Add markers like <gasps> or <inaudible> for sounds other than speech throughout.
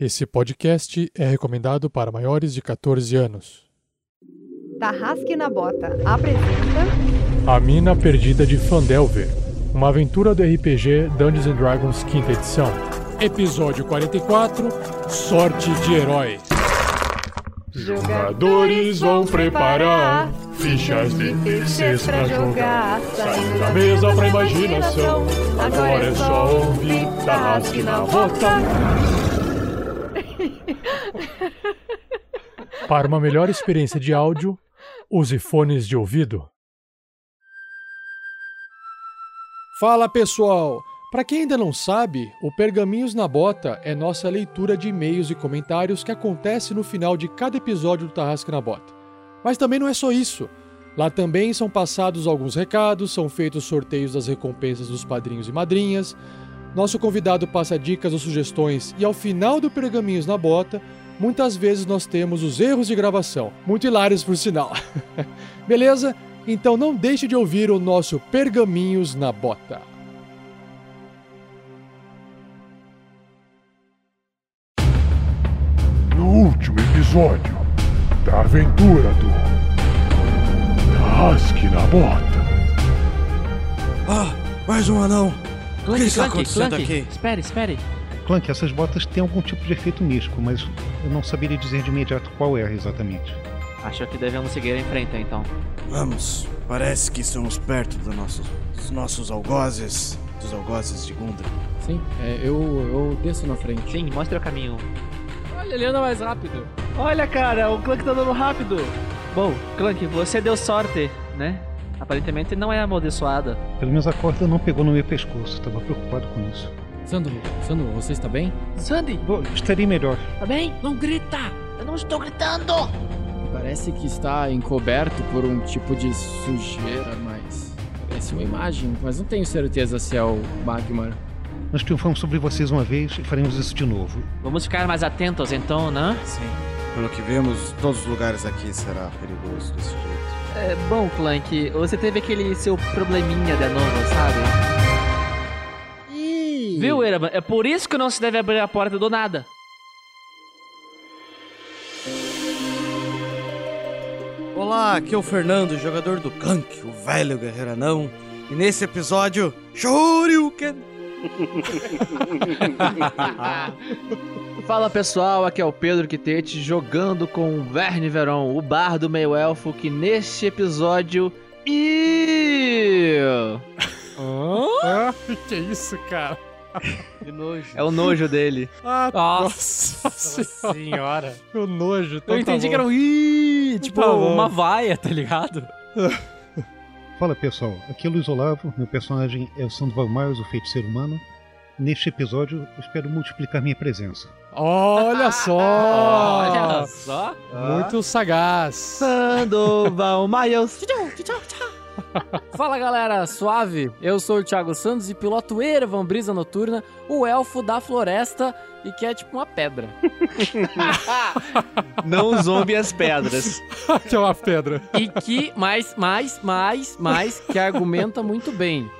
Esse podcast é recomendado para maiores de 14 anos. Tarrasque na Bota apresenta A Mina Perdida de Fandelver, uma aventura do RPG Dungeons Dragons quinta edição. Episódio 44, Sorte de Herói. Jogadores vão preparar fichas de terceiros pra jogar. Saindo da mesa pra imaginação. Agora é só ouvir Tarrasque na Bota. Para uma melhor experiência de áudio, use fones de ouvido. Fala pessoal! Para quem ainda não sabe, o Pergaminhos na Bota é nossa leitura de e-mails e comentários que acontece no final de cada episódio do Tarrasque na Bota. Mas também não é só isso. Lá também são passados alguns recados, são feitos sorteios das recompensas dos padrinhos e madrinhas. Nosso convidado passa dicas ou sugestões e ao final do Pergaminhos na Bota, muitas vezes nós temos os erros de gravação, muito hilários por sinal. <laughs> Beleza? Então não deixe de ouvir o nosso Pergaminhos na Bota. No último episódio da aventura do Tarrasque na Bota. Ah, mais um anão. Clank, que Clank, Clank. aqui? Espere, espere. Clank, essas botas têm algum tipo de efeito místico, mas eu não saberia dizer de imediato qual é exatamente. Acho que devemos seguir em frente, então. Vamos, parece que estamos perto do nosso, dos nossos algozes, dos algozes de Gundra. Sim, é, eu, eu desço na frente. Sim, mostre o caminho. Olha, ele anda mais rápido. Olha, cara, o Clank tá andando rápido. Bom, Clank, você deu sorte, né? Aparentemente não é amaldiçoada. Pelo menos a corda não pegou no meu pescoço, estava preocupado com isso. Sandro, Sandro, você está bem? Sandy, Bom, estaria melhor. tá bem? Não grita! Eu não estou gritando! Parece que está encoberto por um tipo de sujeira, mas. Parece uma imagem, mas não tenho certeza se é o Magmar. Nós triunfamos sobre vocês uma vez e faremos isso de novo. Vamos ficar mais atentos, então, né? Sim. Pelo que vemos, todos os lugares aqui será perigoso desse jeito. É, bom, Clank, você teve aquele seu probleminha de novo, sabe? Viu, Eraban? É por isso que não se deve abrir a porta do nada. Olá, aqui é o Fernando, jogador do Clank, o velho guerreiro anão. E nesse episódio, Shoryuken! <laughs> Fala pessoal, aqui é o Pedro Quitete jogando com o Verne Veron, o bar do meio elfo, que neste episódio. Ih! Ah, <laughs> que isso, cara? Que nojo. É o nojo dele. Ah, Nossa senhora. O nojo. então Eu tá entendi bom. que era um ih, tipo Tá uma vaia, tá ligado? <laughs> Fala pessoal, aqui é o Luiz Olavo, meu personagem é o Sandoval Miles, o feiticeiro humano. Neste episódio, eu espero multiplicar minha presença. Olha <laughs> só! Olha só. Muito sagaz. Sandoval <laughs> Miles. Fala galera, suave? Eu sou o Thiago Santos e piloto Erevan Brisa Noturna, o elfo da floresta e que é tipo uma pedra. <laughs> Não zombe as pedras. que é uma pedra. E que, mais, mais, mais, mais, que argumenta muito bem.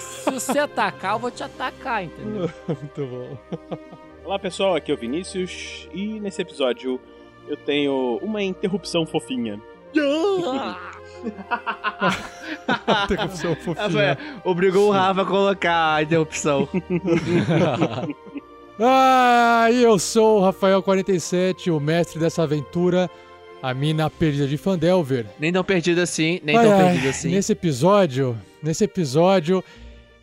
Se você atacar, eu vou te atacar, entendeu? Muito bom. Olá pessoal, aqui é o Vinícius e nesse episódio eu tenho uma interrupção fofinha. <laughs> Interrupção fofinha. Rafael, Obrigou o Rafa a colocar a interrupção. <laughs> Ah, e eu sou o Rafael47, o mestre dessa aventura, a mina perdida de Fandelver. nem tão perdido assim, nem Ai, tão ai, perdido assim. Nesse episódio, nesse episódio,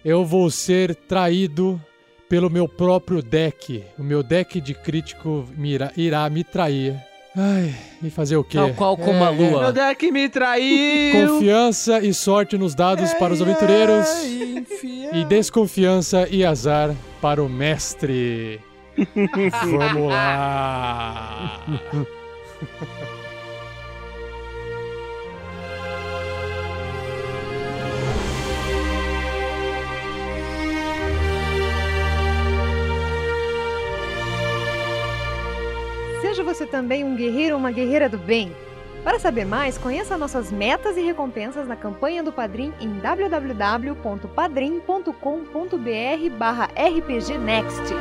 eu vou ser traído pelo meu próprio deck. O meu deck de crítico irá, irá me trair. Ai, e fazer o quê? Tal qual como a lua. Meu deck me traiu. Confiança e sorte nos dados para os aventureiros. E desconfiança e azar para o mestre. <laughs> Vamos lá. <laughs> você também um guerreiro ou uma guerreira do bem. Para saber mais, conheça nossas metas e recompensas na campanha do Padrim em www.padrim.com.br barra rpgnext.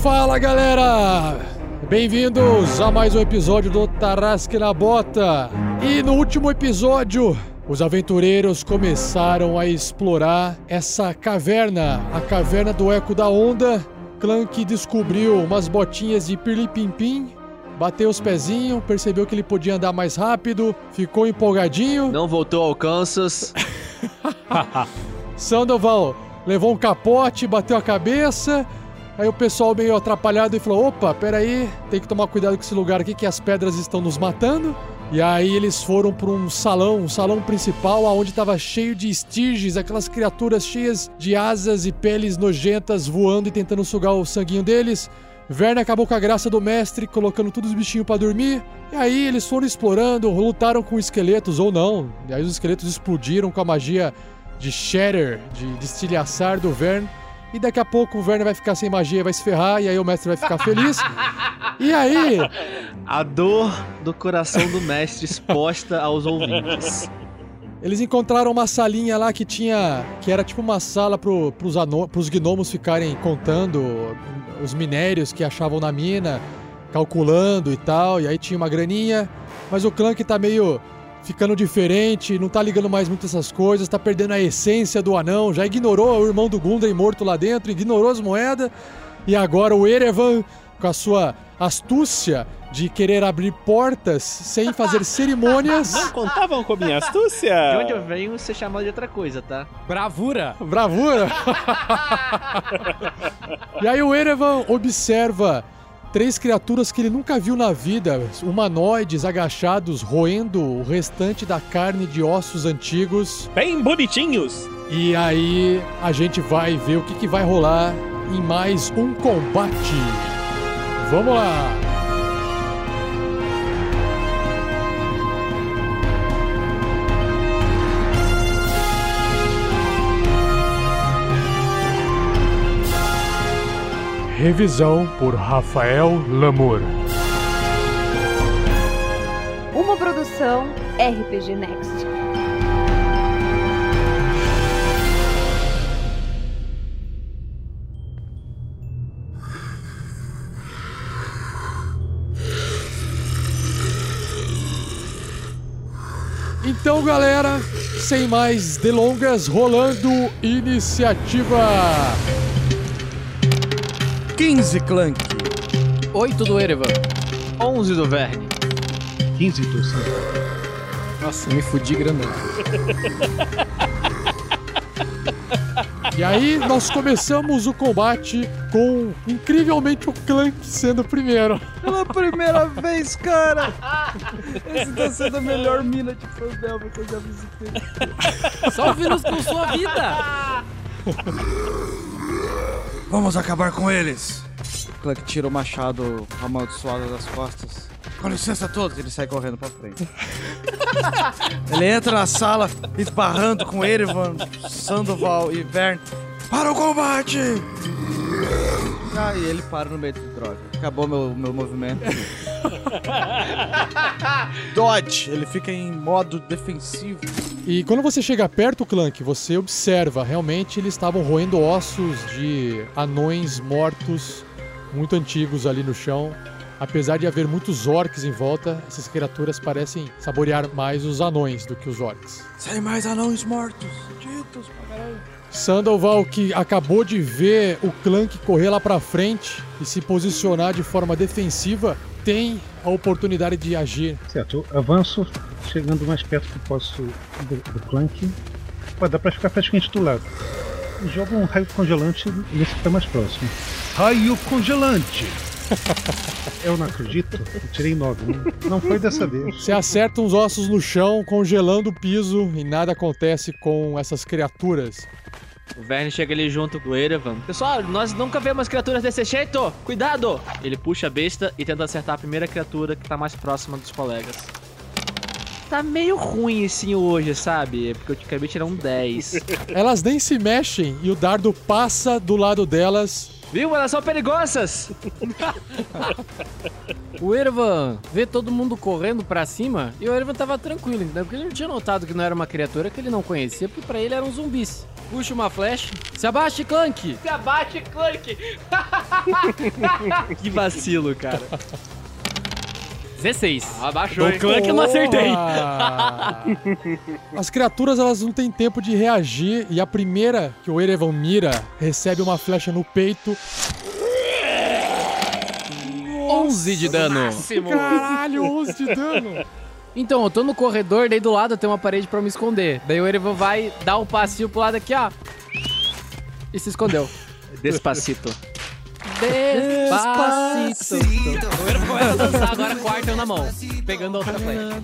Fala galera! Bem-vindos a mais um episódio do Tarrasque na Bota! E no último episódio os aventureiros começaram a explorar essa caverna, a caverna do Eco da Onda. Clank descobriu umas botinhas de pirlipimpim, bateu os pezinhos, percebeu que ele podia andar mais rápido, ficou empolgadinho. Não voltou ao Kansas. <laughs> Sandoval levou um capote, bateu a cabeça. Aí o pessoal meio atrapalhado e falou: opa, peraí, tem que tomar cuidado com esse lugar aqui que as pedras estão nos matando. E aí eles foram para um salão, um salão principal, onde estava cheio de estirges, aquelas criaturas cheias de asas e peles nojentas voando e tentando sugar o sanguinho deles. Verne acabou com a graça do mestre, colocando todos os bichinhos para dormir. E aí eles foram explorando, lutaram com esqueletos ou não. E aí os esqueletos explodiram com a magia de Shatter, de destilhaçar do Verne. E daqui a pouco o Verne vai ficar sem magia, vai se ferrar, e aí o mestre vai ficar feliz. <laughs> E aí, A dor do coração do mestre exposta aos ouvintes. Eles encontraram uma salinha lá que tinha. que era tipo uma sala pro, pros, ano, pros gnomos ficarem contando os minérios que achavam na mina, calculando e tal, e aí tinha uma graninha. Mas o Clank tá meio ficando diferente, não tá ligando mais muito essas coisas, tá perdendo a essência do anão, já ignorou o irmão do Gundren morto lá dentro, ignorou as moedas, e agora o Erevan, com a sua astúcia de querer abrir portas sem fazer <laughs> cerimônias. Não contavam com minha astúcia? De onde eu venho, ser chamado de outra coisa, tá? Bravura! Bravura! <laughs> e aí o Erevan observa três criaturas que ele nunca viu na vida, humanoides agachados, roendo o restante da carne de ossos antigos. Bem bonitinhos. E aí a gente vai ver o que, que vai rolar em mais um combate. Vamos lá! Revisão por Rafael Lamour. Uma produção RPG Next. Então, galera, sem mais delongas, rolando iniciativa. 15 Clank. 8 do Erevan. 11 do Verne. 15 do Santo. Nossa, me fudi grandão. E aí nós começamos o combate com incrivelmente o Clank sendo o primeiro. Pela primeira vez, cara! Esse tá sendo a melhor mina de Fandelma que eu já visitei. Só o vírus com sua vida! <laughs> Vamos acabar com eles! Clank tira o machado amaldiçoado das costas. Com licença a todos, ele sai correndo pra frente. <laughs> ele entra na sala, esbarrando com Erevan, Sandoval e Vern. Para o combate! Ah, e ele para no meio do droga. Acabou meu, meu movimento. <laughs> Dodge, ele fica em modo defensivo. E quando você chega perto, Clank, você observa, realmente eles estavam roendo ossos de anões mortos, muito antigos ali no chão. Apesar de haver muitos orcs em volta, essas criaturas parecem saborear mais os anões do que os orcs. Sem mais anões mortos. Ditos pra caralho. Sandoval, que acabou de ver o Clank correr lá pra frente e se posicionar de forma defensiva, tem a oportunidade de agir. Certo, eu avanço, chegando mais perto que posso do, do Clank. Pô, dá pra ficar praticamente do lado. Jogo um raio congelante nesse que tá mais próximo. Raio congelante! <laughs> eu não acredito, eu tirei 9. Não, não foi dessa vez. Você acerta uns ossos no chão, congelando o piso e nada acontece com essas criaturas. O Verne chega ali junto com o Erevan. Pessoal, nós nunca vemos criaturas desse jeito! Cuidado! Ele puxa a besta e tenta acertar a primeira criatura que tá mais próxima dos colegas. Tá meio ruim assim hoje, sabe? Porque eu acabei de tirar um 10. Elas nem se mexem e o dardo passa do lado delas. Viu? Elas são perigosas! <laughs> O Ervan vê todo mundo correndo pra cima e o Ervan tava tranquilo, entendeu? Porque ele não tinha notado que não era uma criatura que ele não conhecia, porque pra ele eram zumbis. Puxa uma flecha. Se abaixe, Clank! Se abate, Clank! <laughs> <laughs> que vacilo, cara. 16. Abaixou, Do hein? Clank eu não acertei. As criaturas elas não têm tempo de reagir e a primeira que o Erevan mira recebe uma flecha no peito. 11 de dano. Caralho, 11 de dano. Então, eu tô no corredor, daí do lado tem uma parede pra eu me esconder. Daí o Erevan vai dar um passinho pro lado aqui, ó. E se escondeu. Despacito. Despacito. O Erevan começa a dançar agora com o na mão, pegando a outra flecha.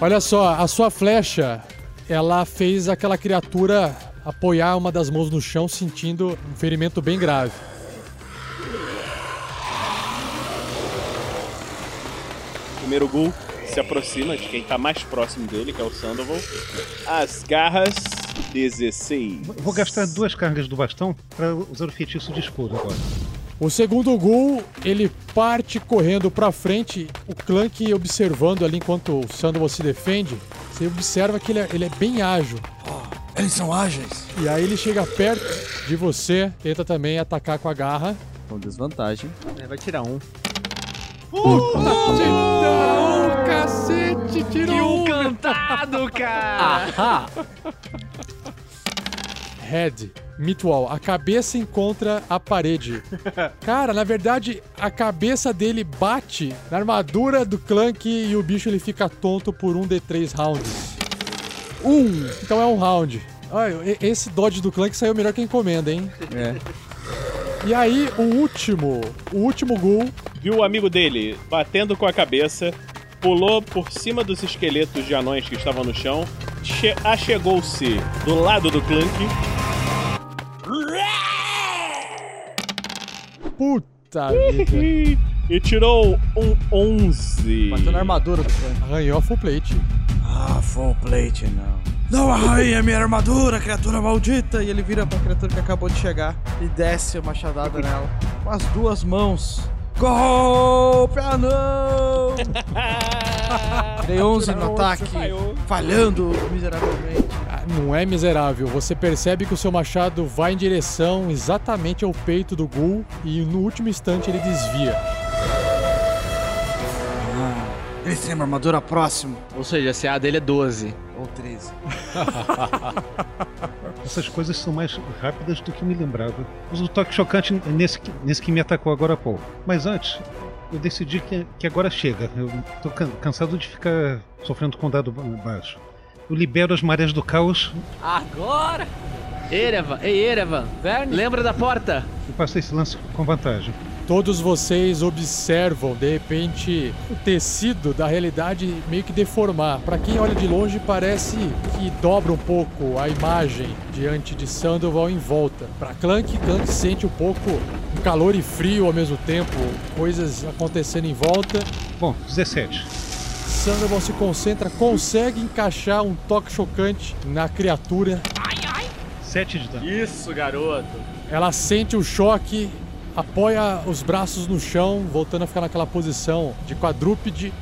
Olha só, a sua flecha, ela fez aquela criatura apoiar uma das mãos no chão, sentindo um ferimento bem grave. O primeiro ghoul se aproxima de quem tá mais próximo dele, que é o Sandoval. As garras 16. Eu Vou gastar duas cargas do bastão para usar o feitiço de escudo agora. O segundo ghoul, ele parte correndo pra frente, o Clank observando ali enquanto o Sandoval se defende. Você observa que ele é, ele é bem ágil. Eles são ágeis. E aí ele chega perto de você, tenta também atacar com a garra. Com desvantagem. Ele vai tirar um. Não, cacete, tirou um. Cantado, cara! <laughs> Ahá. Head, Mitwall, a cabeça encontra a parede. <laughs> Cara, na verdade, a cabeça dele bate na armadura do Clank e o bicho ele fica tonto por um D3 rounds. Um! Então é um round. Olha, esse dodge do Clank saiu melhor que a encomenda, hein? É. E aí, o último, o último ghoul, Viu o amigo dele batendo com a cabeça, pulou por cima dos esqueletos de anões que estavam no chão, che- achegou-se do lado do Clank. puta vida, e tirou um 11. Bateu na armadura do Clank. arranhou a full plate. Ah, full plate não. Não arranha minha armadura, criatura maldita! E ele vira pra criatura que acabou de chegar e desce a machadada nela. Com as duas mãos. Golpe! Ah, não! <laughs> Dei 11 no ataque, falhando miseravelmente. Ah, Não é miserável. Você percebe que o seu machado vai em direção exatamente ao peito do Ghoul e no último instante ele desvia. Ele tem uma armadura próximo. Ou seja, a CA dele é 12. Ou 13. <laughs> Essas coisas são mais rápidas do que me lembrava. Uso o toque chocante nesse, que- nesse que me atacou agora há pouco. Mas antes, eu decidi que, que agora chega. Eu tô can- cansado de ficar sofrendo com dado ba- baixo. Eu libero as marés do caos Agora! Erevan, ei Erevan, Verne. lembra da porta? e passo esse lance com vantagem. Todos vocês observam, de repente, o tecido da realidade meio que deformar. Pra quem olha de longe, parece que dobra um pouco a imagem diante de Sandoval em volta. Pra Clank, Clank sente um pouco um calor e frio ao mesmo tempo, coisas acontecendo em volta. Bom, 17. Sandoval se concentra, consegue encaixar um toque chocante na criatura. 7 de dano. Isso, garoto. Ela sente o choque, apoia os braços no chão, voltando a ficar naquela posição de quadrúpede,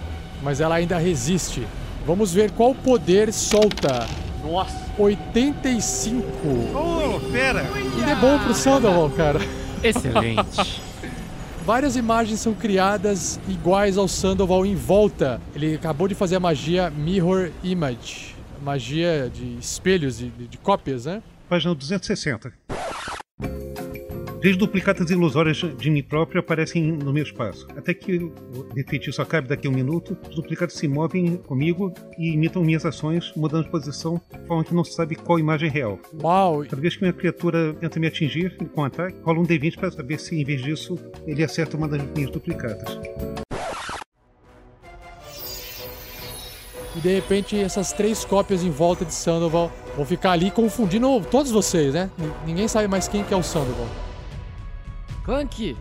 mas ela ainda resiste. Vamos ver qual poder solta. Nossa. 85. Oh, pera! Ainda é bom pro Sandoval, cara. Excelente. <laughs> Várias imagens são criadas iguais ao Sandoval em volta. Ele acabou de fazer a magia Mirror Image. Magia de espelhos e de, de cópias, né? Página 260. Três duplicatas ilusórias de mim próprio aparecem no meu espaço. Até que o feitiço acabe daqui a um minuto, os duplicados se movem comigo e imitam minhas ações, mudando de posição, de forma que não se sabe qual imagem é real. Uau! Cada vez que minha criatura tenta me atingir com ataque, rola um D20 para saber se, em vez disso, ele acerta uma das minhas duplicatas. E de repente essas três cópias em volta de Sandoval vão ficar ali confundindo todos vocês, né? Ninguém sabe mais quem que é o Sandoval. Clank,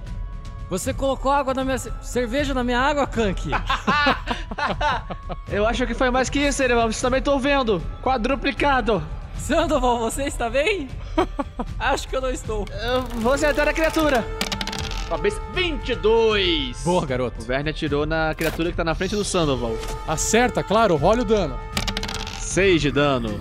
você colocou água na minha... ce- cerveja na minha água, Clank? <laughs> Eu acho que foi mais que isso, Erevan. Você também tô vendo. Quadruplicado. Sandoval, você está bem? <laughs> Acho que eu não estou. Eu vou acertar a criatura. Com a besta 22. Boa, garoto. O Verne atirou na criatura que tá na frente do Sandoval. Acerta, claro, rola o dano. 6 de dano.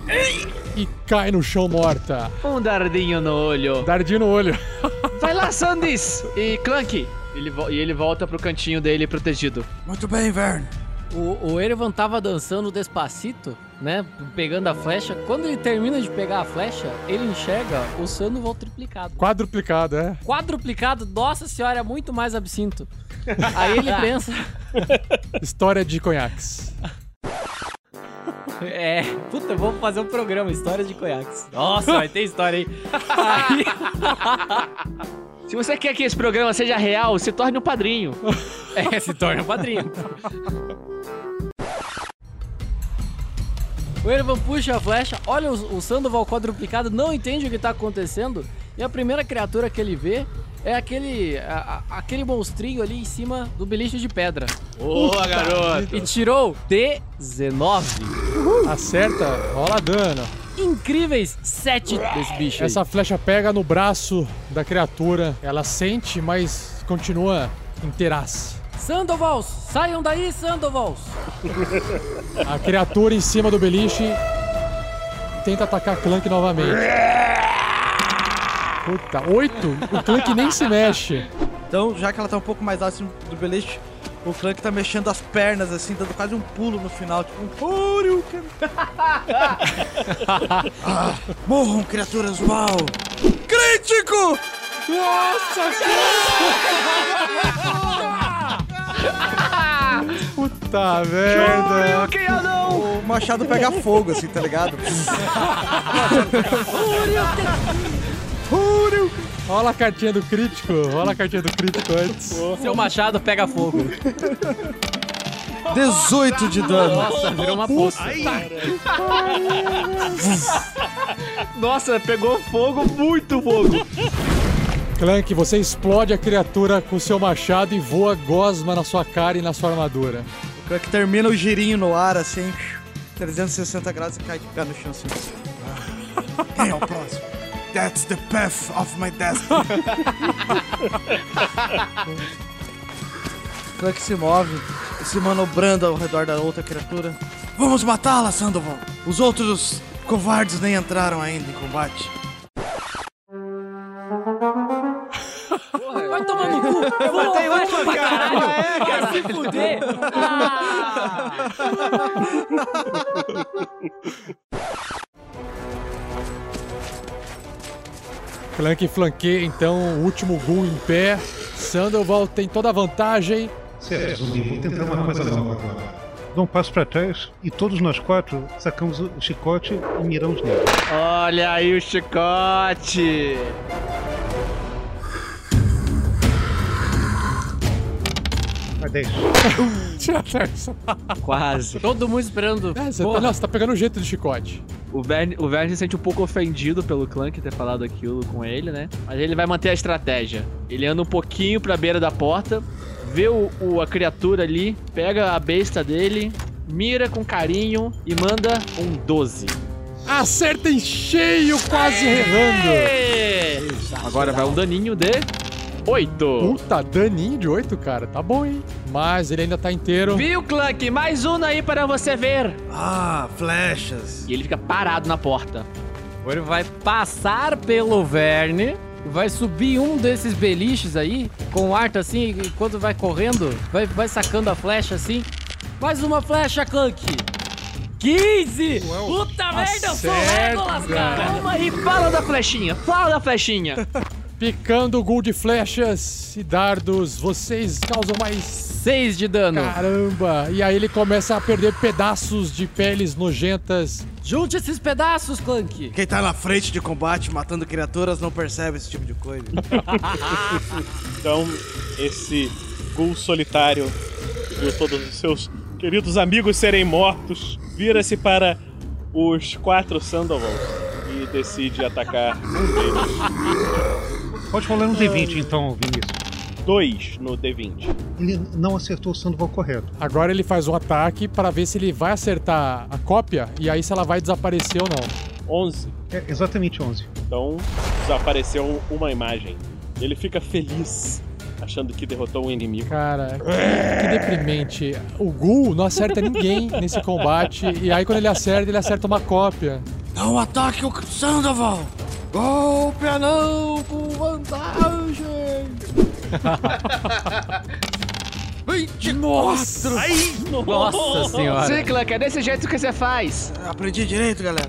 E cai no chão morta. Um dardinho no olho. Dardinho no olho. <laughs> Vai lá, Sandys! E Clank. Ele e ele volta pro cantinho dele protegido. Muito bem, Vern. O, o Erevan tava dançando despacito, né? Pegando a flecha. Quando ele termina de pegar a flecha, ele enxerga o Sandoval triplicado. Quadruplicado, é. Quadruplicado, nossa senhora, é muito mais absinto. Aí ele <laughs> pensa, História de conhaques. É, puta, vamos fazer um programa, histórias de conhaques. Nossa, vai ter história aí. Aí, Se você quer que esse programa seja real, se torne um padrinho. é, se torna um padrinho. O Erevan puxa a flecha, olha o, o Sandoval quadruplicado, não entende o que tá acontecendo. E a primeira criatura que ele vê é aquele, a- a- aquele monstrinho ali em cima do beliche de pedra. Boa, garoto. E tirou 19. Acerta, rola dano. Incríveis 7 desse bicho aí. Essa flecha pega no braço da criatura. Ela sente, mas continua inteiraça. Sandovals, saiam daí, Sandovals. A criatura em cima do beliche tenta atacar Clank novamente. Puta, oito? O Clank nem se mexe. Então, já que ela tá um pouco mais alta do beliche, o Clank tá mexendo as pernas, assim, dando quase um pulo no final, tipo um ah, <laughs> morram, criaturas, uau! Crítico! <laughs> Puta merda. O machado pega fogo, assim, tá ligado? <laughs> Rola a cartinha do crítico. Rola a cartinha do crítico antes. Seu machado pega fogo. 18 de dano. Nossa, virou uma poça. Nossa, pegou fogo, muito fogo. Clank, você explode a criatura com seu machado e voa gosma na sua cara e na sua armadura. O Clank termina o girinho no ar, assim, 360 graus e cai de pé no chão, assim. <laughs> Quem é o próximo? That's the path of my destiny. <laughs> Clank se move, se manobrando ao redor da outra criatura. Vamos matá-la, Sandoval! Os outros covardes nem entraram ainda em combate. Vai tomar no cu. <laughs> Eu matei um pra caralho. Vai se fuder. <laughs> Ah. Clank flanqueia então o último ghoul em pé. Sandoval tem toda a vantagem. Certo, zumbi, vou tentar uma coisa nova agora. Dou um passo pra trás e todos nós quatro sacamos o chicote e miramos nele. Olha aí o chicote. Vai 10. <laughs> Quase. Todo mundo esperando. É, você, tá, não, você tá pegando o jeito de chicote. O Verne, o Verne se sente um pouco ofendido pelo Clank ter falado aquilo com ele, né? Mas ele vai manter a estratégia. Ele anda um pouquinho pra beira da porta, vê o, o- a criatura ali, pega a besta dele, mira com carinho e manda um 12. Acerta em cheio, quase errando. Agora vai um daninho de 8. Puta, daninho de 8, cara. Tá bom, hein? Mas ele ainda tá inteiro. Viu, Clank? Mais um aí para você ver. Ah, flechas. E ele fica parado na porta. Ele vai passar pelo Verne, vai subir um desses beliches aí, com o arco assim, enquanto vai correndo, vai, vai sacando a flecha assim. Mais uma flecha, Clank! 15! Puta merda, eu sou o Legolas, cara! Calma aí, fala da flechinha, fala da flechinha. <laughs> Picando o ghoul de flechas e dardos. Vocês causam mais 6 de dano. Caramba! E aí ele começa a perder pedaços de peles nojentas. Junte esses pedaços, Clank! Quem tá na frente de combate matando criaturas não percebe esse tipo de coisa. <laughs> Então, esse ghoul solitário viu todos os seus queridos amigos serem mortos, vira-se para os quatro Sandovals e decide atacar um deles. Pode rolar um D20 então, Vinícius. Dois no D20. Ele não acertou o Sandoval correto. Agora ele faz um ataque para ver se ele vai acertar a cópia e aí se ela vai desaparecer ou não. 11. É exatamente 11. Então, desapareceu uma imagem. Ele fica feliz achando que derrotou um inimigo. Cara, que, que deprimente. O Gul não acerta ninguém <laughs> nesse combate. E aí, quando ele acerta, ele acerta uma cópia. Não ataque o Sandoval! Golpe anão com vantagem! <laughs> 24! Nossa! Nossa senhora. Sim, Clank, é desse jeito que você faz. Aprendi direito, galera.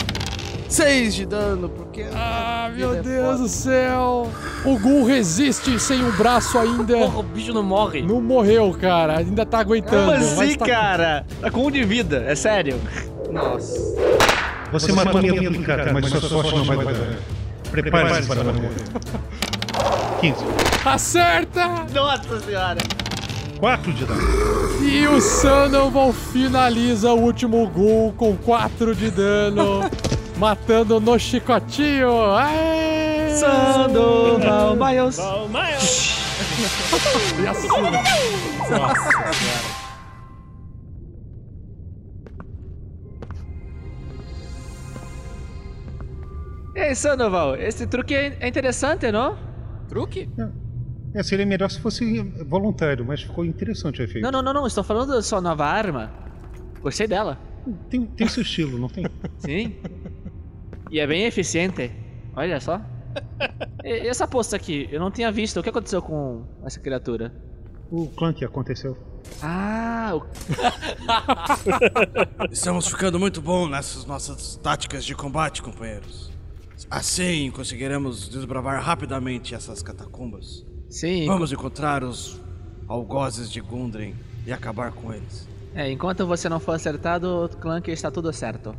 6 de dano, porque. Ah, meu é Deus foda. do céu! O Gul resiste sem um braço ainda. Porra, o bicho não morre. Não morreu, cara. Ainda tá aguentando. Como mas assim, tá- cara? Tá com um de vida, é sério. Nossa. Você, matou minha duplicata, mas sua sorte não vai dar. Prepare-se para morrer. 15. Acerta! Nossa senhora. 4 de dano. E o Sandoval finaliza o último Gul com 4 de dano, <laughs> matando no chicotinho. Aê! Sandoval Miles. Miles! <laughs> E assim. Nossa senhora. E aí, Sandoval, esse truque é é interessante, não? Truque? É, seria melhor se fosse voluntário, mas ficou interessante o efeito. Não, não, não, não. Estou falando da sua nova arma. Gostei dela. Tem, tem seu estilo, não tem? <laughs> Sim. E é bem eficiente. Olha só. E essa poça aqui, eu não tinha visto. O que aconteceu com essa criatura? O Clank aconteceu. Ah, o... <laughs> Estamos ficando muito bom nessas nossas táticas de combate, companheiros. Assim conseguiremos desbravar rapidamente essas catacumbas. sim. Vamos encontrar os algozes de Gundren e acabar com eles. É, enquanto você não for acertado, o Clank está tudo certo.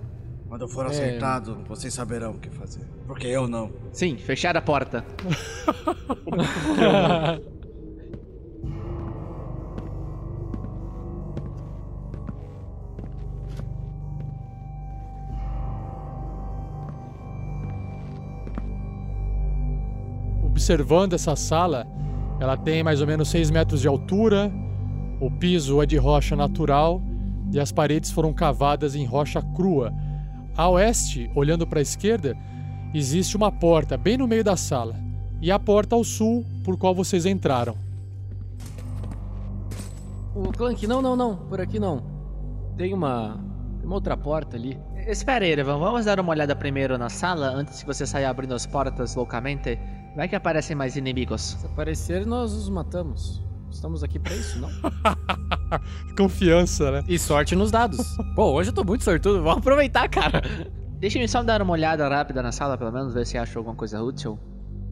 Quando eu for acertado, vocês saberão o que fazer. Porque eu não. Sim, fechar a porta. <laughs> <laughs> Observando essa sala, ela tem mais ou menos 6 metros de altura, o piso é de rocha natural e as paredes foram cavadas em rocha crua. A oeste, olhando para a esquerda, existe uma porta bem no meio da sala e a porta ao sul por qual vocês entraram. O Clank, não, não, não. Por aqui não. Tem uma. Tem uma outra porta ali. Espera aí, Erevan, vamos dar uma olhada primeiro na sala antes que você saia abrindo as portas loucamente. Vai que aparecem mais inimigos. Se aparecer, nós os matamos. Estamos aqui pra isso, não? <laughs> Confiança, né? E sorte nos dados. Pô, hoje eu tô muito sortudo. Vamos aproveitar, cara. Deixa-me só dar uma olhada rápida na sala, pelo menos, ver se acho alguma coisa útil.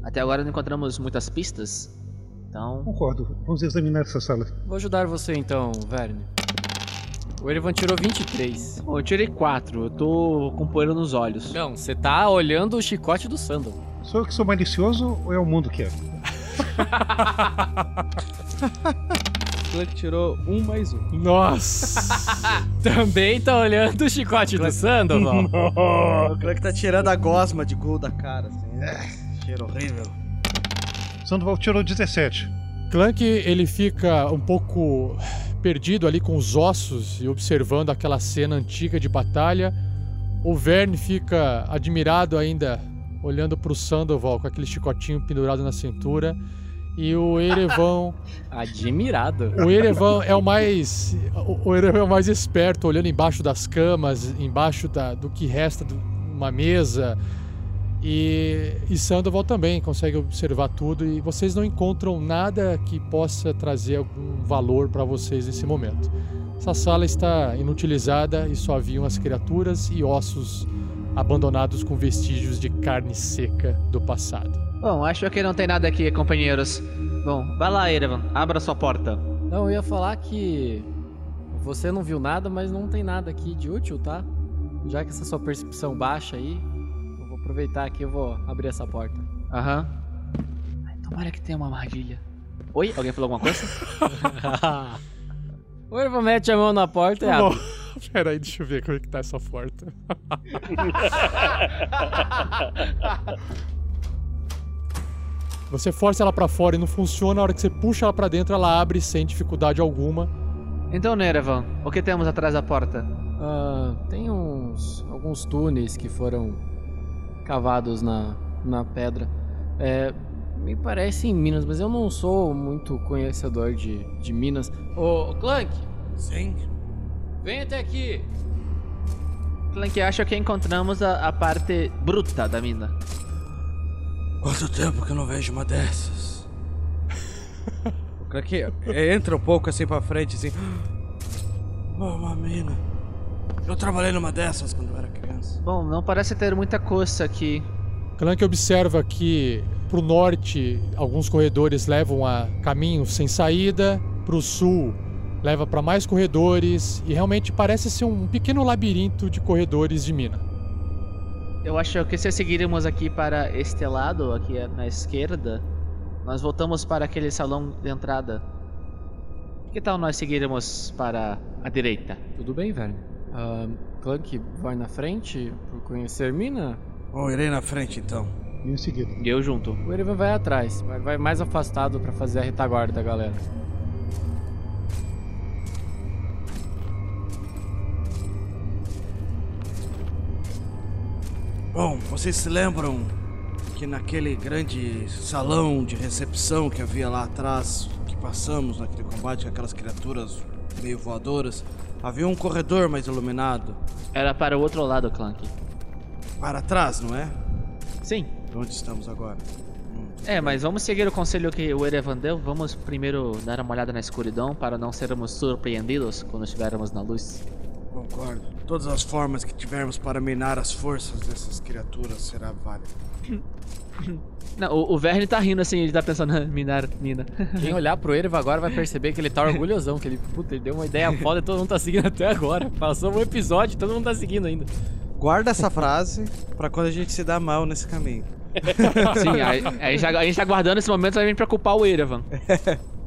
Até agora não encontramos muitas pistas. Então. Concordo. Vamos examinar essa sala. Vou ajudar você então, Verne. O Erevan tirou 23. Bom, eu tirei 4, eu tô com poeira nos olhos. Não, você tá olhando o chicote do Sandal. Sou eu que sou malicioso ou é o mundo que é? <laughs> Clank tirou um mais um. Nossa! <laughs> Também tá olhando o chicote do Sandoval. <laughs> O Clank tá tirando a gosma de gol da cara, assim. É, cheiro horrível. Sandoval tirou 17. Clank ele fica um pouco perdido ali com os ossos e observando aquela cena antiga de batalha. O Verne fica admirado ainda, olhando pro Sandoval com aquele chicotinho pendurado na cintura. E o Erevan, <laughs> Admirado. o Erevan é o mais, o- o Erevan é o mais esperto, olhando embaixo das camas, embaixo da, do que resta de uma mesa. E, e Sandoval também consegue observar tudo e vocês não encontram nada que possa trazer algum valor para vocês nesse momento. Essa sala está inutilizada e só haviam as criaturas e ossos abandonados com vestígios de carne seca do passado. Bom, acho que não tem nada aqui, companheiros. Bom, vai lá, Erevan, abra sua porta. Não, eu ia falar que você não viu nada, mas não tem nada aqui de útil, tá? Já que essa sua percepção baixa aí, eu vou aproveitar aqui e vou abrir essa porta. Aham. Ai, Tomara que tenha uma armadilha. Oi? Alguém falou alguma coisa? <laughs> O Erva mete a mão na porta e abre. <laughs> Pera aí, deixa eu ver como é que tá essa porta. <laughs> Você força ela pra fora e não funciona. A hora que você puxa ela pra dentro, ela abre sem dificuldade alguma. então, Nerevan, o que temos atrás da porta? Ah, tem uns alguns túneis que foram cavados na, na pedra. É, Me parece em Minas, mas eu não sou muito conhecedor de, de Minas. Ô, Clank, Sim. Vem até aqui. Clank acha que encontramos a, a parte bruta da mina. Quanto tempo que eu não vejo uma dessas? o <laughs> Clank entra um pouco assim pra frente, assim. Oh, uma mina. Eu trabalhei numa dessas quando eu era criança. Bom, não parece ter muita coisa aqui. Clank observa que pro norte alguns corredores levam a caminhos sem saída, pro sul leva para mais corredores e realmente parece ser um pequeno labirinto de corredores de mina. Eu acho que se seguirmos aqui para este lado, aqui na esquerda, nós voltamos para aquele salão de entrada. Que tal nós seguirmos para a direita? Tudo bem, velho. Ah, Clank vai na frente por conhecer Mina? Bom, irei na frente então. E em seguida. E eu junto. O Erevan vai atrás, vai, vai mais afastado pra fazer a retaguarda da galera. Bom, vocês se lembram que naquele grande salão de recepção que havia lá atrás, que passamos naquele combate com aquelas criaturas meio voadoras, havia um corredor mais iluminado. Era para o outro lado, Clank. Para trás, não é? Sim. Onde estamos agora? É, mas vamos seguir o conselho que o Erevan deu. Vamos primeiro dar uma olhada na escuridão para não sermos surpreendidos quando estivermos na luz. Concordo. Todas as formas que tivermos para minar as forças dessas criaturas será válida. Não, o, o Verne tá rindo assim, ele tá pensando, "Ah, minar, mina. Quem olhar pro Erevan agora vai perceber que ele tá orgulhosão, que ele, puta, ele deu uma ideia foda e todo mundo tá seguindo até agora. Passou um episódio e todo mundo tá seguindo ainda. Guarda essa frase pra quando a gente se dar mal nesse caminho. Sim, aí, aí já- a gente tá guardando esse momento pra gente pra culpar o Erevan. <laughs>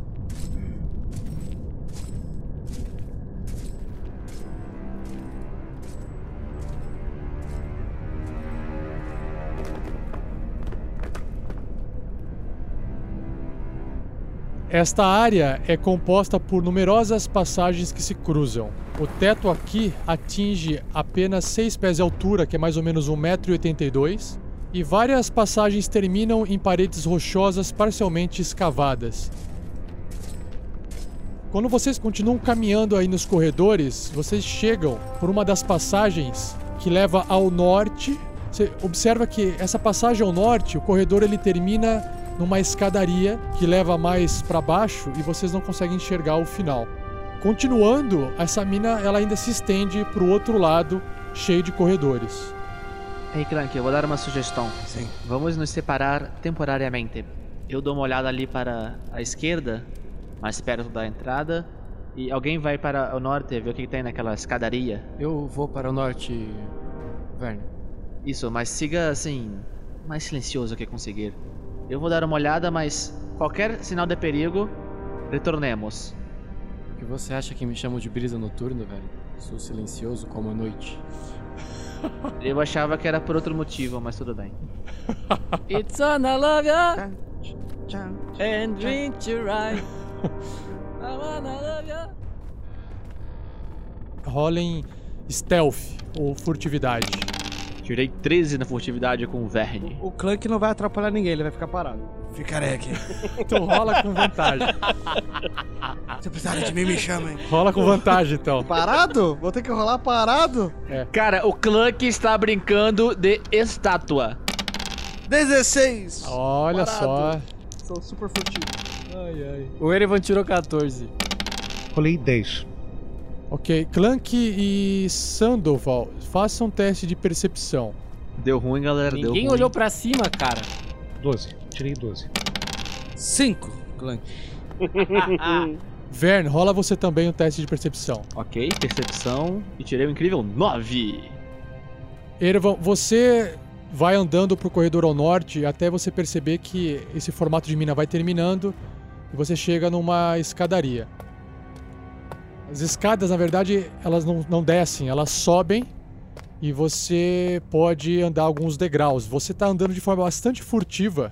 Esta área é composta por numerosas passagens que se cruzam. O teto aqui atinge apenas 6 pés de altura, que é mais ou menos 1,82m, e várias passagens terminam em paredes rochosas parcialmente escavadas. Quando vocês continuam caminhando aí nos corredores, vocês chegam por uma das passagens que leva ao norte. Você observa que essa passagem ao norte, o corredor ele termina numa escadaria que leva mais para baixo e vocês não conseguem enxergar o final. Continuando, essa mina ela ainda se estende para o outro lado, cheio de corredores. Ei, Clank, eu vou dar uma sugestão. Sim. Vamos nos separar temporariamente. Eu dou uma olhada ali para a esquerda, mais perto da entrada, e alguém vai para o norte ver o que, que tem naquela escadaria. Eu vou para o norte, Verne. Isso, mas siga assim, mais silencioso que conseguir. Eu vou dar uma olhada, mas qualquer sinal de perigo, retornemos. O que você acha que me chamam de brisa noturna, velho? Sou silencioso como a noite. <laughs> Eu achava que era por outro motivo, mas tudo bem. <laughs> It's on I love ya and drink right. <laughs> I wanna love ya. Rolem stealth ou furtividade. Tirei 13 na furtividade com o Verne. O Clank não vai atrapalhar ninguém, ele vai ficar parado. Ficarei aqui. <laughs> Então rola com vantagem. Se precisarem de mim, me chamem. Rola com vantagem então. Parado? Vou ter que rolar parado? Cara, o Clank está brincando de estátua. 16! Olha só. Sou super furtivo. Ai, ai. O Erevan tirou 14. Rolei 10. Ok, Clank e Sandoval, façam um teste de percepção. Deu ruim, galera. deu Ninguém ruim. olhou pra cima, cara. 12. Tirei 12. 5, Clank. <laughs> Vern, rola você também um teste de percepção. Ok, percepção. E tirei um incrível 9. Ervan, você vai andando pro corredor ao norte até você perceber que esse formato de mina vai terminando e você chega numa escadaria. As escadas, na verdade, elas não, não descem, elas sobem e você pode andar alguns degraus. Você tá andando de forma bastante furtiva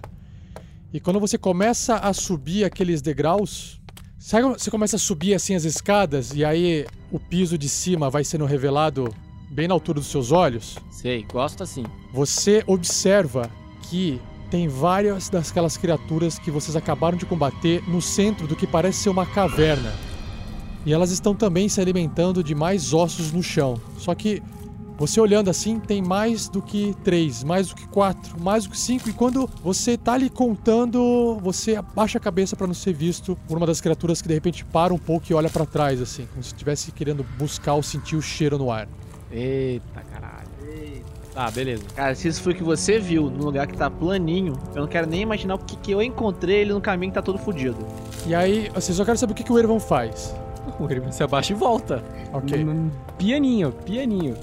e quando você começa a subir aqueles degraus, sabe quando você começa a subir assim as escadas e aí o piso de cima vai sendo revelado bem na altura dos seus olhos? Sei, gosto assim. Você observa que tem várias daquelas criaturas que vocês acabaram de combater no centro do que parece ser uma caverna. E elas estão também se alimentando de mais ossos no chão. Só que você olhando assim, tem mais do que três, mais do que quatro, mais do que cinco. E quando você tá ali contando, você abaixa a cabeça para não ser visto por uma das criaturas que de repente para um pouco e olha para trás, assim, como se estivesse querendo buscar ou sentir o cheiro no ar. Eita caralho. Tá, beleza. Cara, se isso foi o que você viu num lugar que tá planinho, eu não quero nem imaginar o que, que eu encontrei ele no caminho que tá todo fudido. E aí, assim, só quero saber o que, que o Ervan faz. O Erivan se abaixa e volta. Ok. N- Pianinho, pianinho.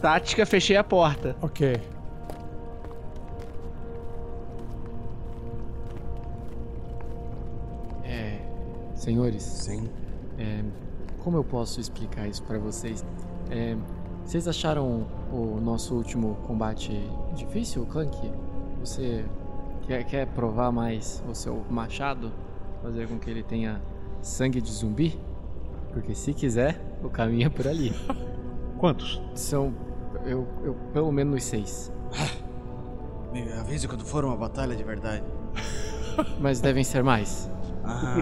Tática, fechei a porta. Ok. É. Senhores. Sim. É, como eu posso explicar isso pra vocês? É, vocês acharam o nosso último combate difícil, Clank? Você quer, quer provar mais o seu machado? Fazer com que ele tenha sangue de zumbi? Porque se quiser, o caminho é por ali. <laughs> Quantos? São. Eu, eu pelo menos seis. Me avise quando for uma batalha de verdade. <laughs> Mas devem ser mais. Ah.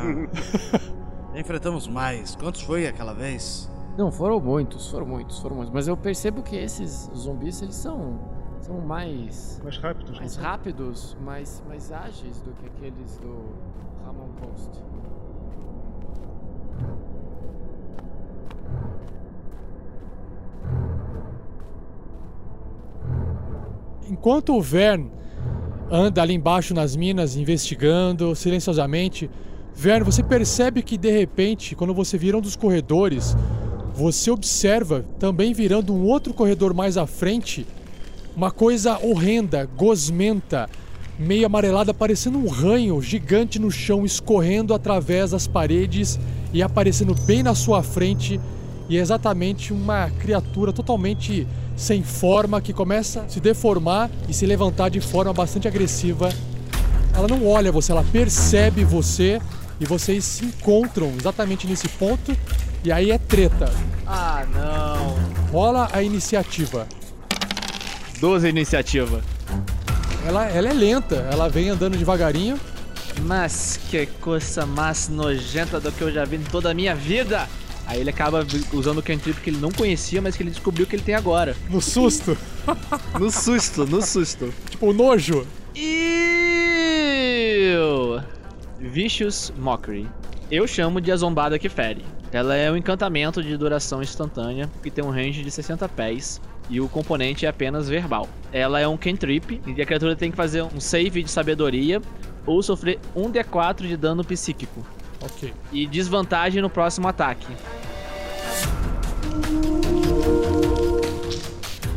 <laughs> Enfrentamos mais. Quantos foi aquela vez? Não, foram muitos, foram muitos, foram muitos. Mas eu percebo que esses zumbis, eles são. são mais. Mais rápidos. mais rápidos, mais, mais ágeis do que aqueles do Ramon Coast. Enquanto o Vern anda ali embaixo nas minas investigando silenciosamente, Vern, você percebe que de repente, quando você vira um dos corredores, você observa também virando um outro corredor mais à frente, uma coisa horrenda, gosmenta, meio amarelada, parecendo um ranho gigante no chão escorrendo através das paredes e aparecendo bem na sua frente. E é exatamente uma criatura totalmente sem forma que começa a se deformar e se levantar de forma bastante agressiva. Ela não olha você, ela percebe você e vocês se encontram exatamente nesse ponto. E aí é treta. Ah, não. Rola a iniciativa. 12 iniciativa. Ela, ela é lenta, ela vem andando devagarinho. Mas que coisa mais nojenta do que eu já vi em toda a minha vida. Aí ele acaba usando o cantrip que ele não conhecia, mas que ele descobriu que ele tem agora. No susto. <laughs> No susto, no susto. tipo, nojo. Ew. Vicious Mockery. Eu chamo de a zombada que fere. Ela é um encantamento de duração instantânea que tem um range de 60 pés e o componente é apenas verbal. Ela é um cantrip e a criatura tem que fazer um save de sabedoria ou sofrer 1d4 de dano psíquico Ok. e desvantagem no próximo ataque.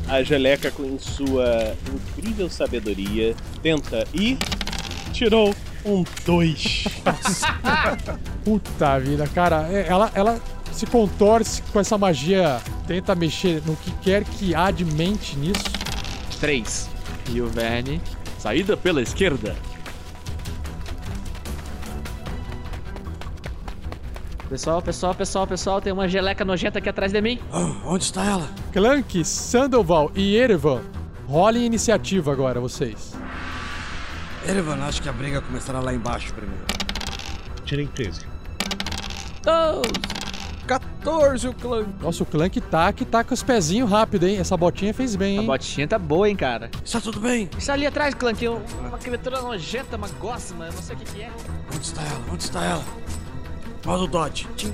A Geleca, com sua incrível sabedoria, tenta e tirou um 2. <laughs> Puta vida, cara. é- Ela, ela se contorce com essa magia, tenta mexer no que quer que há de mente nisso. 3. E o Verne, saída pela esquerda. Pessoal, pessoal, pessoal, pessoal, tem uma geleca nojenta aqui atrás de mim. Ah, onde está ela? Clank, Sandoval e Erevan, rolem iniciativa agora, vocês. Erevan, acho que a briga começará lá embaixo primeiro. Tirei 13. 14 o clã. Nossa, o Clank tá que tá com os pezinhos rápido, hein? Essa botinha fez bem, A hein? botinha tá boa, hein, cara. Está tudo bem? Está ali atrás, Clank, um- uma criatura nojenta, uma gosma, eu não sei o que, que é. Onde está ela? Onde está ela? Modo Dodge. Tim.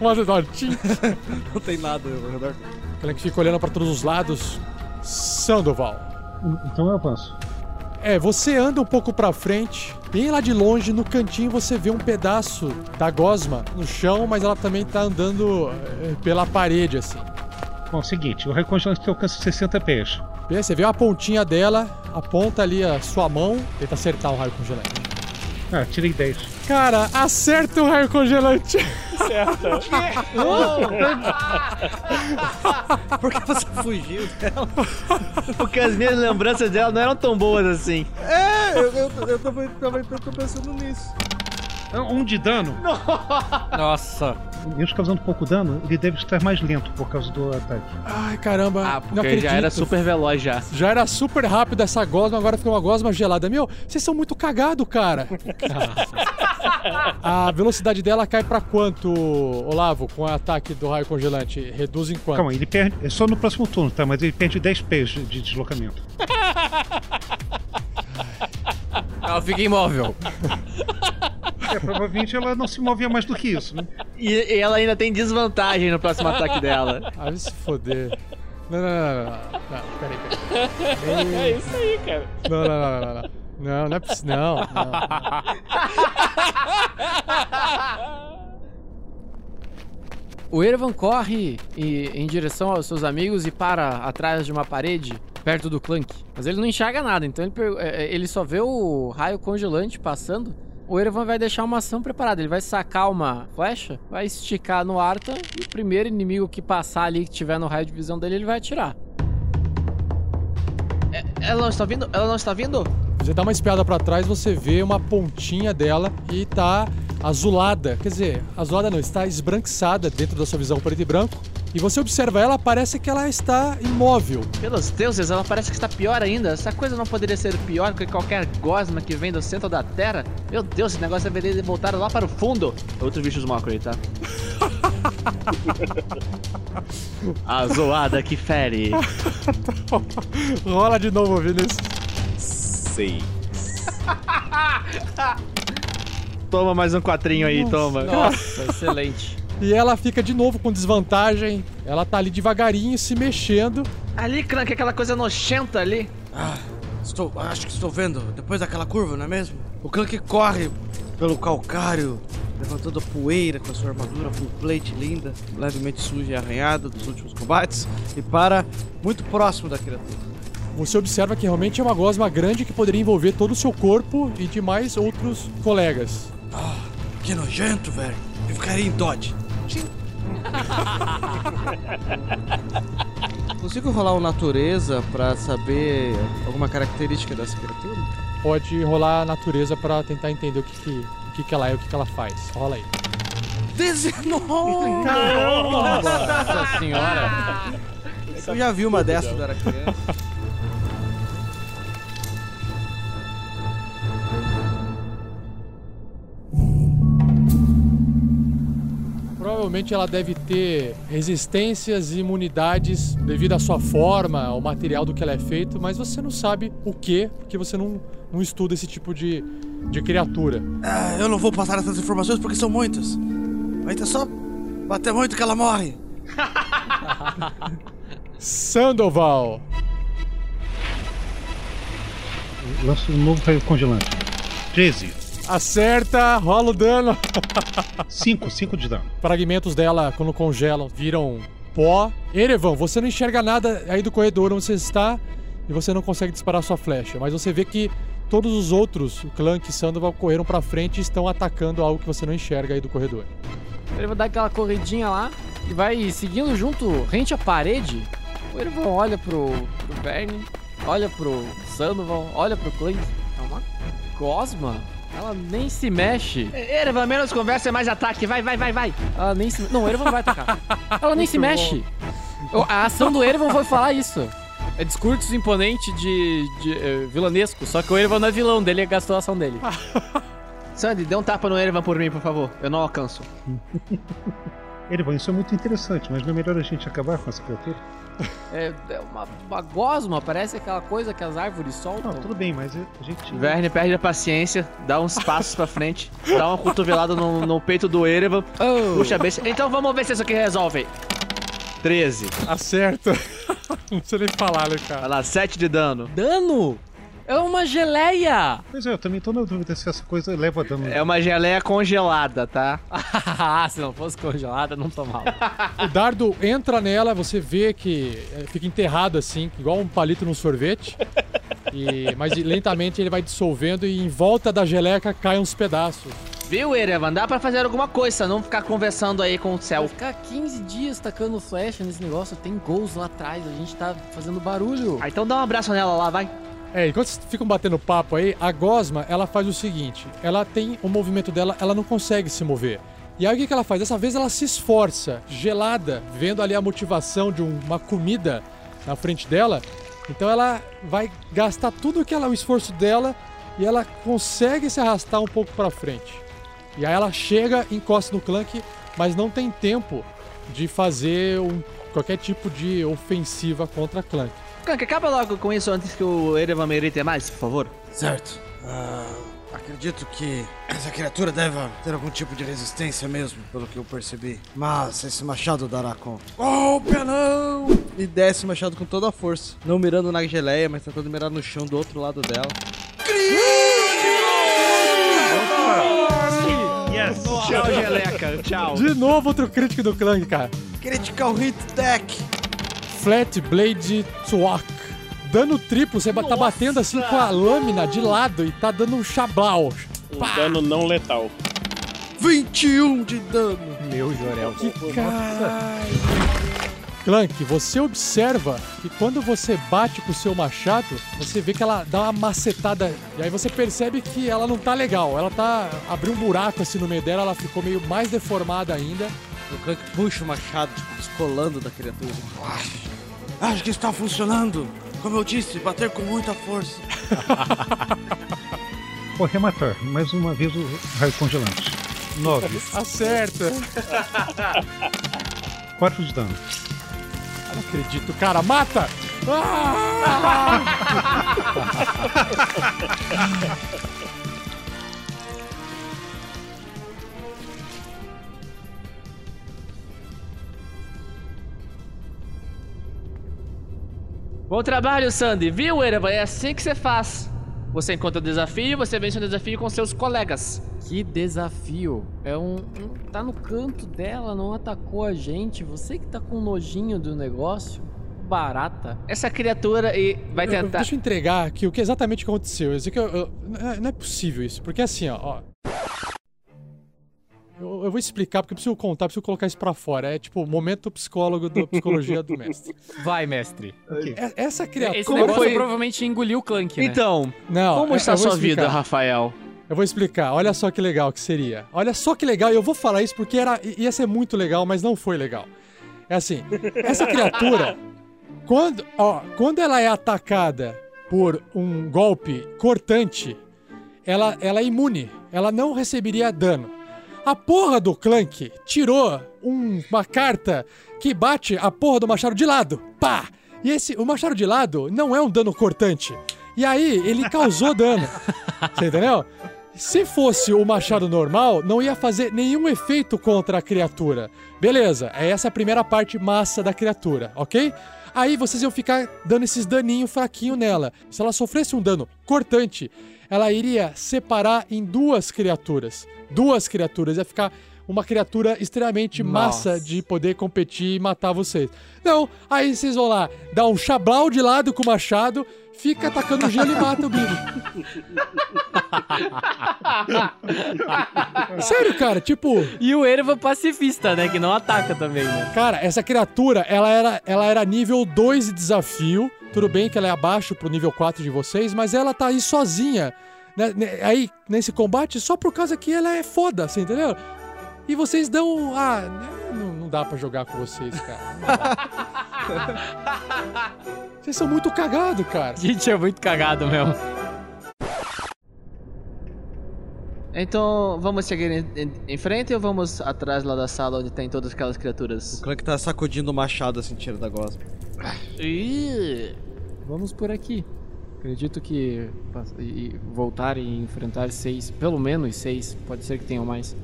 Mas, ó, tchim. Não tem nada ao redor. Clank fica olhando pra todos os lados. Sandoval. Então eu avanço. É, você anda um pouco pra frente, bem lá de longe, no cantinho você vê um pedaço da gosma no chão, mas ela também tá andando é, pela parede, assim. Bom, é o seguinte, o raio congelante alcança 60 pés. Bem, Você vê a pontinha dela, aponta ali a sua mão, tenta acertar o raio congelante. Ah, tirei 10. Cara, acerta o raio congelante! Certa. <laughs> Por que você fugiu dela? Porque as minhas lembranças dela não eram tão boas assim. É, eu, eu, eu tô pensando nisso. Um de dano. <laughs> Nossa. Mesmo causando pouco dano, ele deve estar mais lento por causa do ataque. Ai, caramba. Ah, não porque acredito. já era super veloz já. Já era super rápido essa gosma, agora ficou uma gosma gelada. Meu, vocês são muito cagado, cara. <laughs> a velocidade dela cai pra quanto, Olavo, com o ataque do raio congelante? Reduz em quanto? Calma, ele perde. É só no próximo turno, tá? Mas ele perde 10 pés de de deslocamento. <laughs> Ela fica imóvel. É, provavelmente ela não se movia mais do que isso, né? E, e ela ainda tem desvantagem no próximo ataque dela. Ah, vai se foder. Não, não, não, não, não. Não, peraí, peraí. É isso aí, cara. Não, não, não, não, não. Não, não é possível. Não, não. O Erevan corre e- em direção aos seus amigos e para atrás de uma parede perto do Clank. Mas ele não enxerga nada, então ele, é, é, ele só vê o raio congelante passando. O Erevan vai deixar uma ação preparada. Ele vai sacar uma flecha, vai esticar no Arta e o primeiro inimigo que passar ali, que tiver no raio de visão dele, ele vai atirar. É, Ela não está vindo? Ela não está vindo? Você dá uma espiada pra trás, você vê uma pontinha dela e tá azulada. Quer dizer, azulada não, está esbranquiçada dentro da sua visão preto e branco. E você observa ela, parece que ela está imóvel. Pelos deuses, ela parece que está pior ainda. Essa coisa não poderia ser pior que qualquer gosma que vem do centro da Terra. Meu Deus, esse negócio deveria voltar lá para o fundo. Outro bicho Smoker aí, tá? <laughs> A zoada que fere. Rola de novo, Vinícius. Sei. <laughs> Toma mais um quatrinho aí, toma. Nossa, excelente. E ela fica de novo com desvantagem. Ela tá ali devagarinho se mexendo. Ali, Crank, aquela coisa nojenta ali. Ah, estou, acho que estou vendo. Depois daquela curva, não é mesmo? O Clank corre pelo calcário, levantando a poeira com a sua armadura full plate linda, levemente suja e arranhada dos últimos combates, e para muito próximo da criatura. Você observa que realmente é uma gosma grande que poderia envolver todo o seu corpo e de mais outros colegas. Que nojento, velho. Eu ficaria em Dodge. <laughs> Consigo rolar o natureza pra saber alguma característica dessa criatura? Pode rolar a natureza pra tentar entender o que, que, o que, que ela é e o que, que ela faz. Rola aí. 19! Nossa senhora. <laughs> Eu já vi uma dessa quando era criança. Provavelmente ela deve ter resistências e imunidades devido à sua forma, ao material do que ela é feito, mas você não sabe o que, porque você não, não estuda esse tipo de, de criatura. Ah, eu não vou passar essas informações porque são muitas. Mas é só bater muito que ela morre. <laughs> Sandoval! Lança um novo raio congelante. 13. Acerta, rola o dano. 5, 5 de dano. Fragmentos dela, quando congelam, viram pó. Erevan, você não enxerga nada aí do corredor onde você está e você não consegue disparar sua flecha. Mas você vê que todos os outros, o Clank e Sandoval, correram pra frente e estão atacando algo que você não enxerga aí do corredor. Ele vai dar aquela corridinha lá e vai seguindo junto, rente à parede. O Erevan olha pro, pro Verne, olha pro Sandoval, olha pro Clank. É uma gosma. Ela nem se mexe. Erevan, menos conversa e mais ataque. Vai, vai, vai, vai. Ela nem se... Não, o Erevan não vai atacar. Ela nem se mexe. O- A ação do Erevan foi falar isso. É discurso imponente de, de eh, vilanesco. Só que o Erevan não é vilão dele, gastou a ação dele. <laughs> Sandy, dê um tapa no Erevan por mim, por favor. Eu não alcanço. <laughs> Erivan, isso é muito interessante, mas não é melhor a gente acabar com essa criatura? <laughs> É, é uma, uma gosma, parece aquela coisa que as árvores soltam. Não, tudo bem, mas a gente. Verne perde a paciência, dá uns passos pra frente, <laughs> dá uma cotovelada no, no peito do Erevan, Oh. puxa a besta. Então vamos ver se isso aqui resolve. 13. Acerta. <laughs> não precisa nem falar, né, cara? Vai lá, 7 de dano. Dano! É uma geleia! Pois é, eu também tô na dúvida se essa coisa leva dano. É uma geleia congelada, tá? Ah, <laughs> se não fosse congelada, não tomava. O dardo entra nela, você vê que é, fica enterrado assim, igual um palito num sorvete. E, mas lentamente ele vai dissolvendo e em volta da geleca caem uns pedaços. Viu, Erevan? Dá pra fazer alguma coisa, não ficar conversando aí com o Vai céu. ficar 15 dias tacando flecha nesse negócio, tem gols lá atrás, a gente tá fazendo barulho. Ah, então dá um abraço nela lá, vai. É, enquanto vocês ficam batendo papo aí, a Gosma, ela faz o seguinte: ela tem o movimento dela, ela não consegue se mover. E aí o que, ela faz? Dessa vez ela se esforça, gelada, vendo ali a motivação de um- uma comida na frente dela. Então ela vai gastar tudo que ela, o esforço dela e ela consegue se arrastar um pouco pra frente. E aí ela chega, encosta no Clank, mas não tem tempo de fazer um- qualquer tipo de ofensiva contra Clank. Clank, acaba logo com isso antes que o Erevan me irrite mais, por favor. Certo. Ah, acredito que essa criatura deve ter algum tipo de resistência mesmo, pelo que eu percebi. Mas esse machado dará conta. Golpe, não! E desce o machado com toda a força. Não mirando na geleia, mas tentando mirar no chão do outro lado dela. Yes! Tchau, Geleca. Tchau. De novo outro crítico do Clank, cara. Critical Hit Deck! Flat Blade Twak. Dano triplo, você ba- tá batendo assim com a lâmina de lado e tá dando um chablau. Um dano não letal. 21 de dano! Meu Jorel. Que caralho. Clank, você observa que quando você bate com o seu machado, você vê que ela dá uma macetada. E aí você percebe que ela não tá legal. Ela tá. abriu um buraco assim no meio dela, ela ficou meio mais deformada ainda. O Clank puxa o machado, tipo, descolando da criatura. Acho, que está funcionando. Como eu disse, bater com muita força. <laughs> Vou rematar mais uma vez o raio congelante. 9. <laughs> Acerta. <laughs> 4 de dano. Não acredito, cara. Mata! Ah! Bom trabalho, Sandy. Viu, Erevan? É assim que você faz. Você encontra o desafio, você vence o desafio com seus colegas. Que desafio. É um, um- Tá no canto dela, não atacou a gente. Você que tá com nojinho do negócio. Barata. Essa criatura e vai Eu- eu- tentar. deixa eu entregar aqui o que exatamente aconteceu. Eu- eu- não é- não é possível isso, porque assim, ó. ó. Eu, eu vou explicar, porque eu preciso contar, preciso colocar isso pra fora. É tipo, momento psicólogo da psicologia do mestre. Vai, mestre. É- Essa criatura. Esse Como negócio foi? provavelmente engoliu o Clank, né? Então, Não, como eu- está a sua vida, explicar. Rafael? Eu vou explicar. Olha só que legal que seria. Olha só que legal. E eu vou falar isso porque era, ia ser muito legal, mas não foi legal. É assim, essa criatura, <laughs> quando, ó, quando ela é atacada por um golpe cortante, ela, ela é imune. Ela não receberia dano. A porra do Clank tirou um- uma carta que bate a porra do machado de lado. Pá! E esse, o machado de lado não é um dano cortante. E aí, ele causou dano. <laughs> Você entendeu? Se fosse o machado normal, não ia fazer nenhum efeito contra a criatura. Beleza, é essa a primeira parte massa da criatura, ok? Aí vocês iam ficar dando esses daninhos fraquinho nela. Se ela sofresse um dano cortante, ela iria separar em duas criaturas. Duas criaturas, ia ficar uma criatura extremamente massa Nossa. de poder competir e matar vocês. Não, aí vocês vão lá, dar um chablau de lado com o machado, fica atacando gelo e mata o bicho. <laughs> Sério, cara, tipo, E o Erevan pacifista, né? Que não ataca também, né? cara, essa criatura, ela era, ela era nível 2 de desafio. Tudo bem que ela é abaixo pro nível 4 de vocês, mas ela tá aí sozinha. né, né, aí, nesse combate, só por causa que ela é foda, você entendeu? E vocês dão. Ah, dá pra jogar com vocês, cara. Vocês são muito cagados, cara. A gente é muito cagado mesmo. Então, vamos seguir em, em- em frente ou vamos atrás lá da sala onde tem todas aquelas criaturas? O Clank tá sacudindo o machado assim, tira da gosma. Vamos por aqui. Acredito que e- e voltar e enfrentar seis, pelo menos seis, pode ser que tenham mais.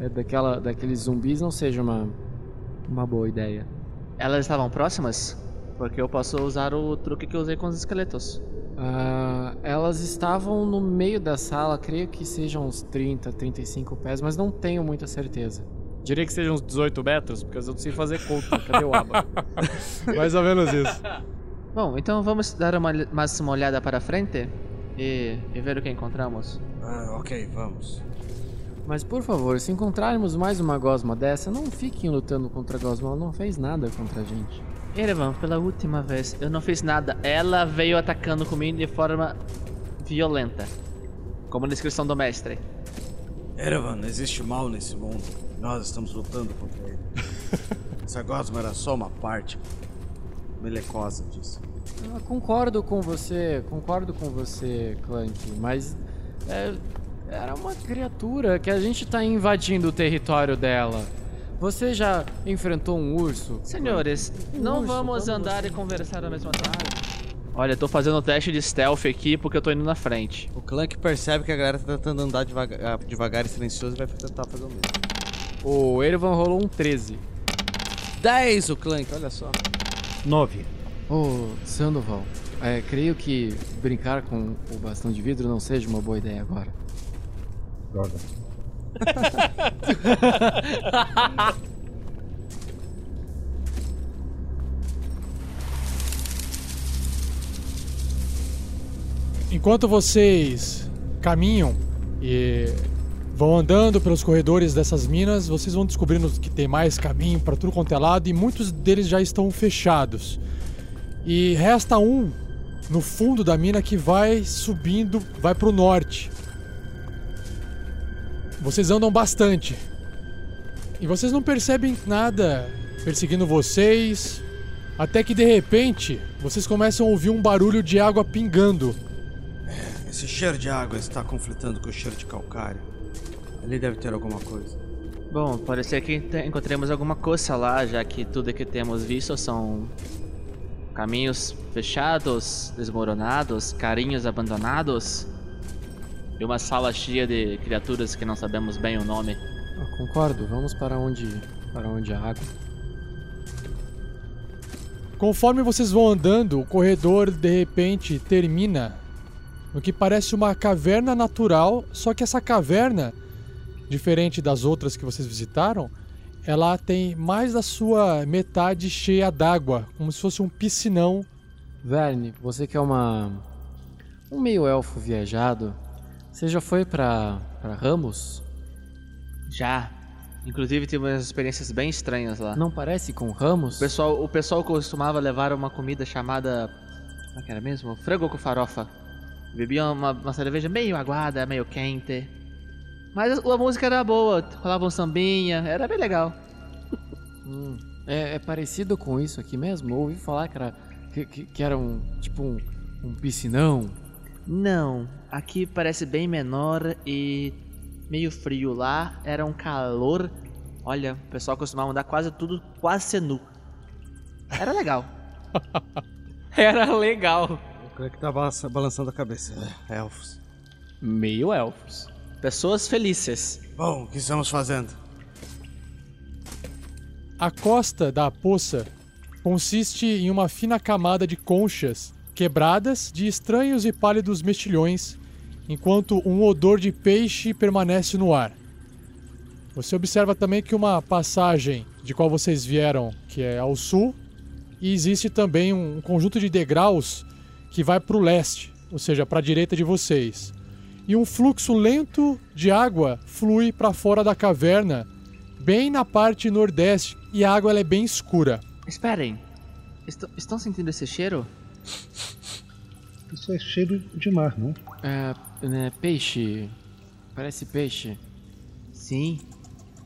É, daquela, daqueles zumbis não seja uma, uma boa ideia. elas estavam próximas? Porque eu posso usar o truque que eu usei com os esqueletos. Ah, elas estavam no meio da sala, creio que sejam uns 30, 35 pés, mas não tenho muita certeza. Diria que sejam uns 18 metros, porque eu não sei fazer conta. Cadê o aba? <laughs> Mais ou menos isso. Bom, então vamos dar uma, mais uma olhada para frente e, e ver o que encontramos. Ah, ok, vamos. Mas por favor, se encontrarmos mais uma gosma dessa, não fiquem lutando contra a gosma, ela não fez nada contra a gente. Erevan, pela última vez, eu não fiz nada. Ela veio atacando comigo de forma violenta. Como na descrição do mestre. Erevan, existe mal nesse mundo. Nós estamos lutando contra ele. <laughs> Essa gosma era só uma parte melecosa disso. Eu concordo com você, concordo com você, Clank, mas é, era uma criatura que a gente tá invadindo o território dela. Você já enfrentou um urso? Senhores, Um não urso, vamos como andar você- e conversar ao mesmo tempo. Olha, eu tô fazendo o teste de stealth aqui porque eu tô indo na frente. O Clank percebe que a galera tá tentando andar devagar, devagar e silencioso e vai tentar fazer o mesmo. O Erevan rolou um 13. 10 o Clank, olha só. 9. Ô, Sandoval, é, creio que brincar com o bastão de vidro não seja uma boa ideia agora. Droga. <laughs> Enquanto vocês caminham e vão andando pelos corredores dessas minas, vocês vão descobrindo que tem mais caminho para tudo quanto é lado e muitos deles já estão fechados. E resta um no fundo da mina que vai subindo, vai pro norte. Vocês andam bastante. E vocês não percebem nada perseguindo vocês, até que de repente vocês começam a ouvir um barulho de água pingando. Esse cheiro de água está conflitando com o cheiro de calcário. Ali deve ter alguma coisa. Bom, pode ser que encontremos alguma coisa lá, já que tudo que temos visto são caminhos fechados, desmoronados, carinhos abandonados e uma sala cheia de criaturas que não sabemos bem o nome. Eu concordo, vamos para onde, para onde a água. Conforme vocês vão andando, o corredor de repente termina no que parece uma caverna natural, só que essa caverna, diferente das outras que vocês visitaram, ela tem mais da sua metade cheia d'água, como se fosse um piscinão. Verne, você que é uma um meio elfo viajado, você já foi pra para Ramos? Já. Inclusive tive umas experiências bem estranhas lá. Não parece com Ramos? O pessoal, o pessoal costumava levar uma comida chamada. Como é que era mesmo? Frango com farofa. Bebia uma, uma cerveja meio aguada, meio quente. Mas a, a música era boa, rolava um sambinha, era bem legal. Hum, é, é parecido com isso aqui mesmo? Ouvi falar que era que, que- que era um tipo um, um piscinão. Não, aqui parece bem menor e meio frio. Lá era um calor. Olha, o pessoal costumava andar quase tudo quase nu. Era legal. <laughs> Era legal. O Clank tá balança- balançando a cabeça. É, elfos. Meio elfos. Pessoas felizes. Bom, o que estamos fazendo? A costa da poça consiste em uma fina camada de conchas quebradas de estranhos e pálidos mexilhões, enquanto um odor de peixe permanece no ar. Você observa também que uma passagem de qual vocês vieram, que é ao sul, e existe também um conjunto de degraus que vai para o leste, ou seja, para a direita de vocês. E um fluxo lento de água flui para fora da caverna, bem na parte nordeste, e a água é bem escura. Esperem. Est- estão sentindo esse cheiro? Isso é cheiro de mar, não? É, né, peixe. Parece peixe. Sim.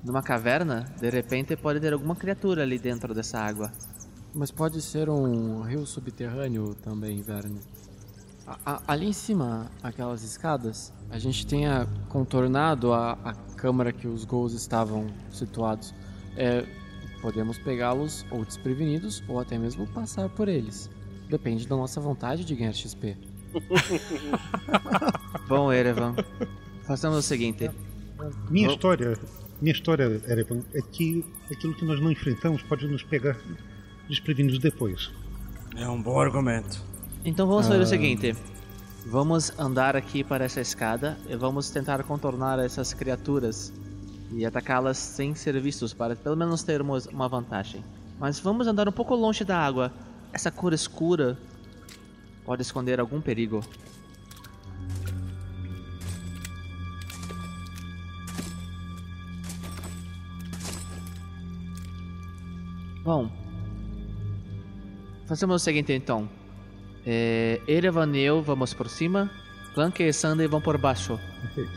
Numa caverna, de repente pode ter alguma criatura ali dentro dessa água. Mas pode ser um rio subterrâneo também, Verne. A- a- ali em cima, aquelas escadas, a gente tenha contornado a, a câmara que os gols estavam situados. É, podemos pegá-los ou desprevenidos ou até mesmo passar por eles. Depende da nossa vontade de ganhar XP. <laughs> Bom, Erevan, façamos o seguinte. Minha história, minha história, Erevan, é que aquilo que nós não enfrentamos pode nos pegar desprevenidos depois. É um bom argumento. Então vamos fazer o seguinte. Vamos andar aqui para essa escada e vamos tentar contornar essas criaturas e atacá-las sem ser vistos para pelo menos termos uma vantagem. Mas vamos andar um pouco longe da água. Essa cor escura pode esconder algum perigo. Bom, Fazemos o seguinte então. É, Erevan e eu vamos por cima. Clank e Sandy vão por baixo. Perfeito.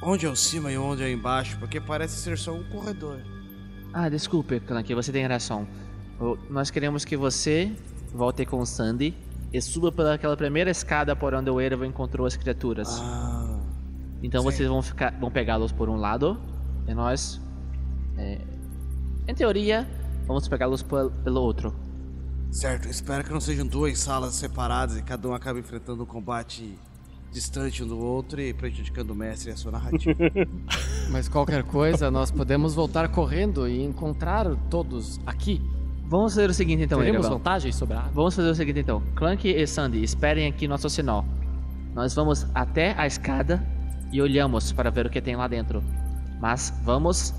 Onde é o cima e onde é embaixo? Porque parece ser só um corredor. Ah, desculpe, Clank, você tem razão. Nós queremos que você volte com o Sandy e suba pelaquela primeira escada por onde o Erevan encontrou as criaturas. Ah. então sim. vocês vão ficar, vão pegá-los por um lado e nós, é, em teoria, vamos pegá-los pel- pelo outro. Certo, espero que não sejam duas salas separadas e cada um acabe enfrentando um combate distante um do outro e prejudicando o mestre e a sua narrativa. <laughs> Mas qualquer coisa, nós podemos voltar correndo e encontrar todos aqui. Vamos fazer o seguinte então, Teremos Erevan. vantagens sobre a água? Vamos fazer o seguinte então. Clank e Sandy, esperem aqui nosso sinal. Nós vamos até a escada e olhamos para ver o que tem lá dentro. Mas vamos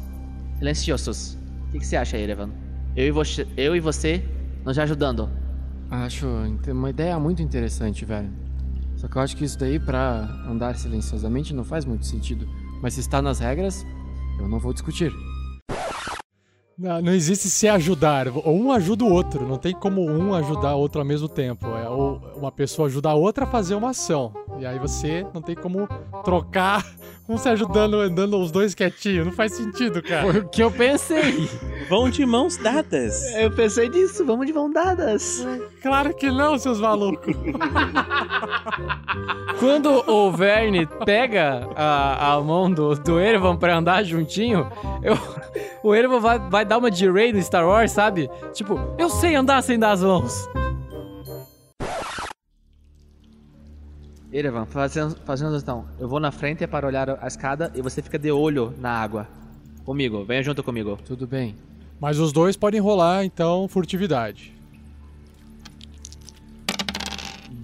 silenciosos. O que, que você acha, Erevan? Eu e, você, eu e você nos ajudando. Acho uma ideia muito interessante, velho. Só que eu acho que isso daí, pra andar silenciosamente, não faz muito sentido. Mas se está nas regras, eu não vou discutir. Não, não existe se ajudar. Ou um ajuda o outro. Não tem como um ajudar o outro ao mesmo tempo. É ou uma pessoa ajuda a outra a fazer uma ação. E aí você não tem como trocar <laughs> um se ajudando, andando os dois quietinhos. Não faz sentido, cara. Foi o que eu pensei. Vão de mãos dadas. Eu pensei nisso, vamos de mão dadas. Claro que não, seus malucos. <laughs> Quando o Verne pega a, a mão do, do Erevan pra andar juntinho, eu, o Erevan vai, vai dar uma de Rey no Star Wars, sabe? Tipo, eu sei andar sem dar as mãos. Erevan, fazendo, fazendo então. Eu vou na frente para olhar a escada e você fica de olho na água. Comigo, venha junto comigo. Tudo bem. Mas os dois podem rolar, então, furtividade.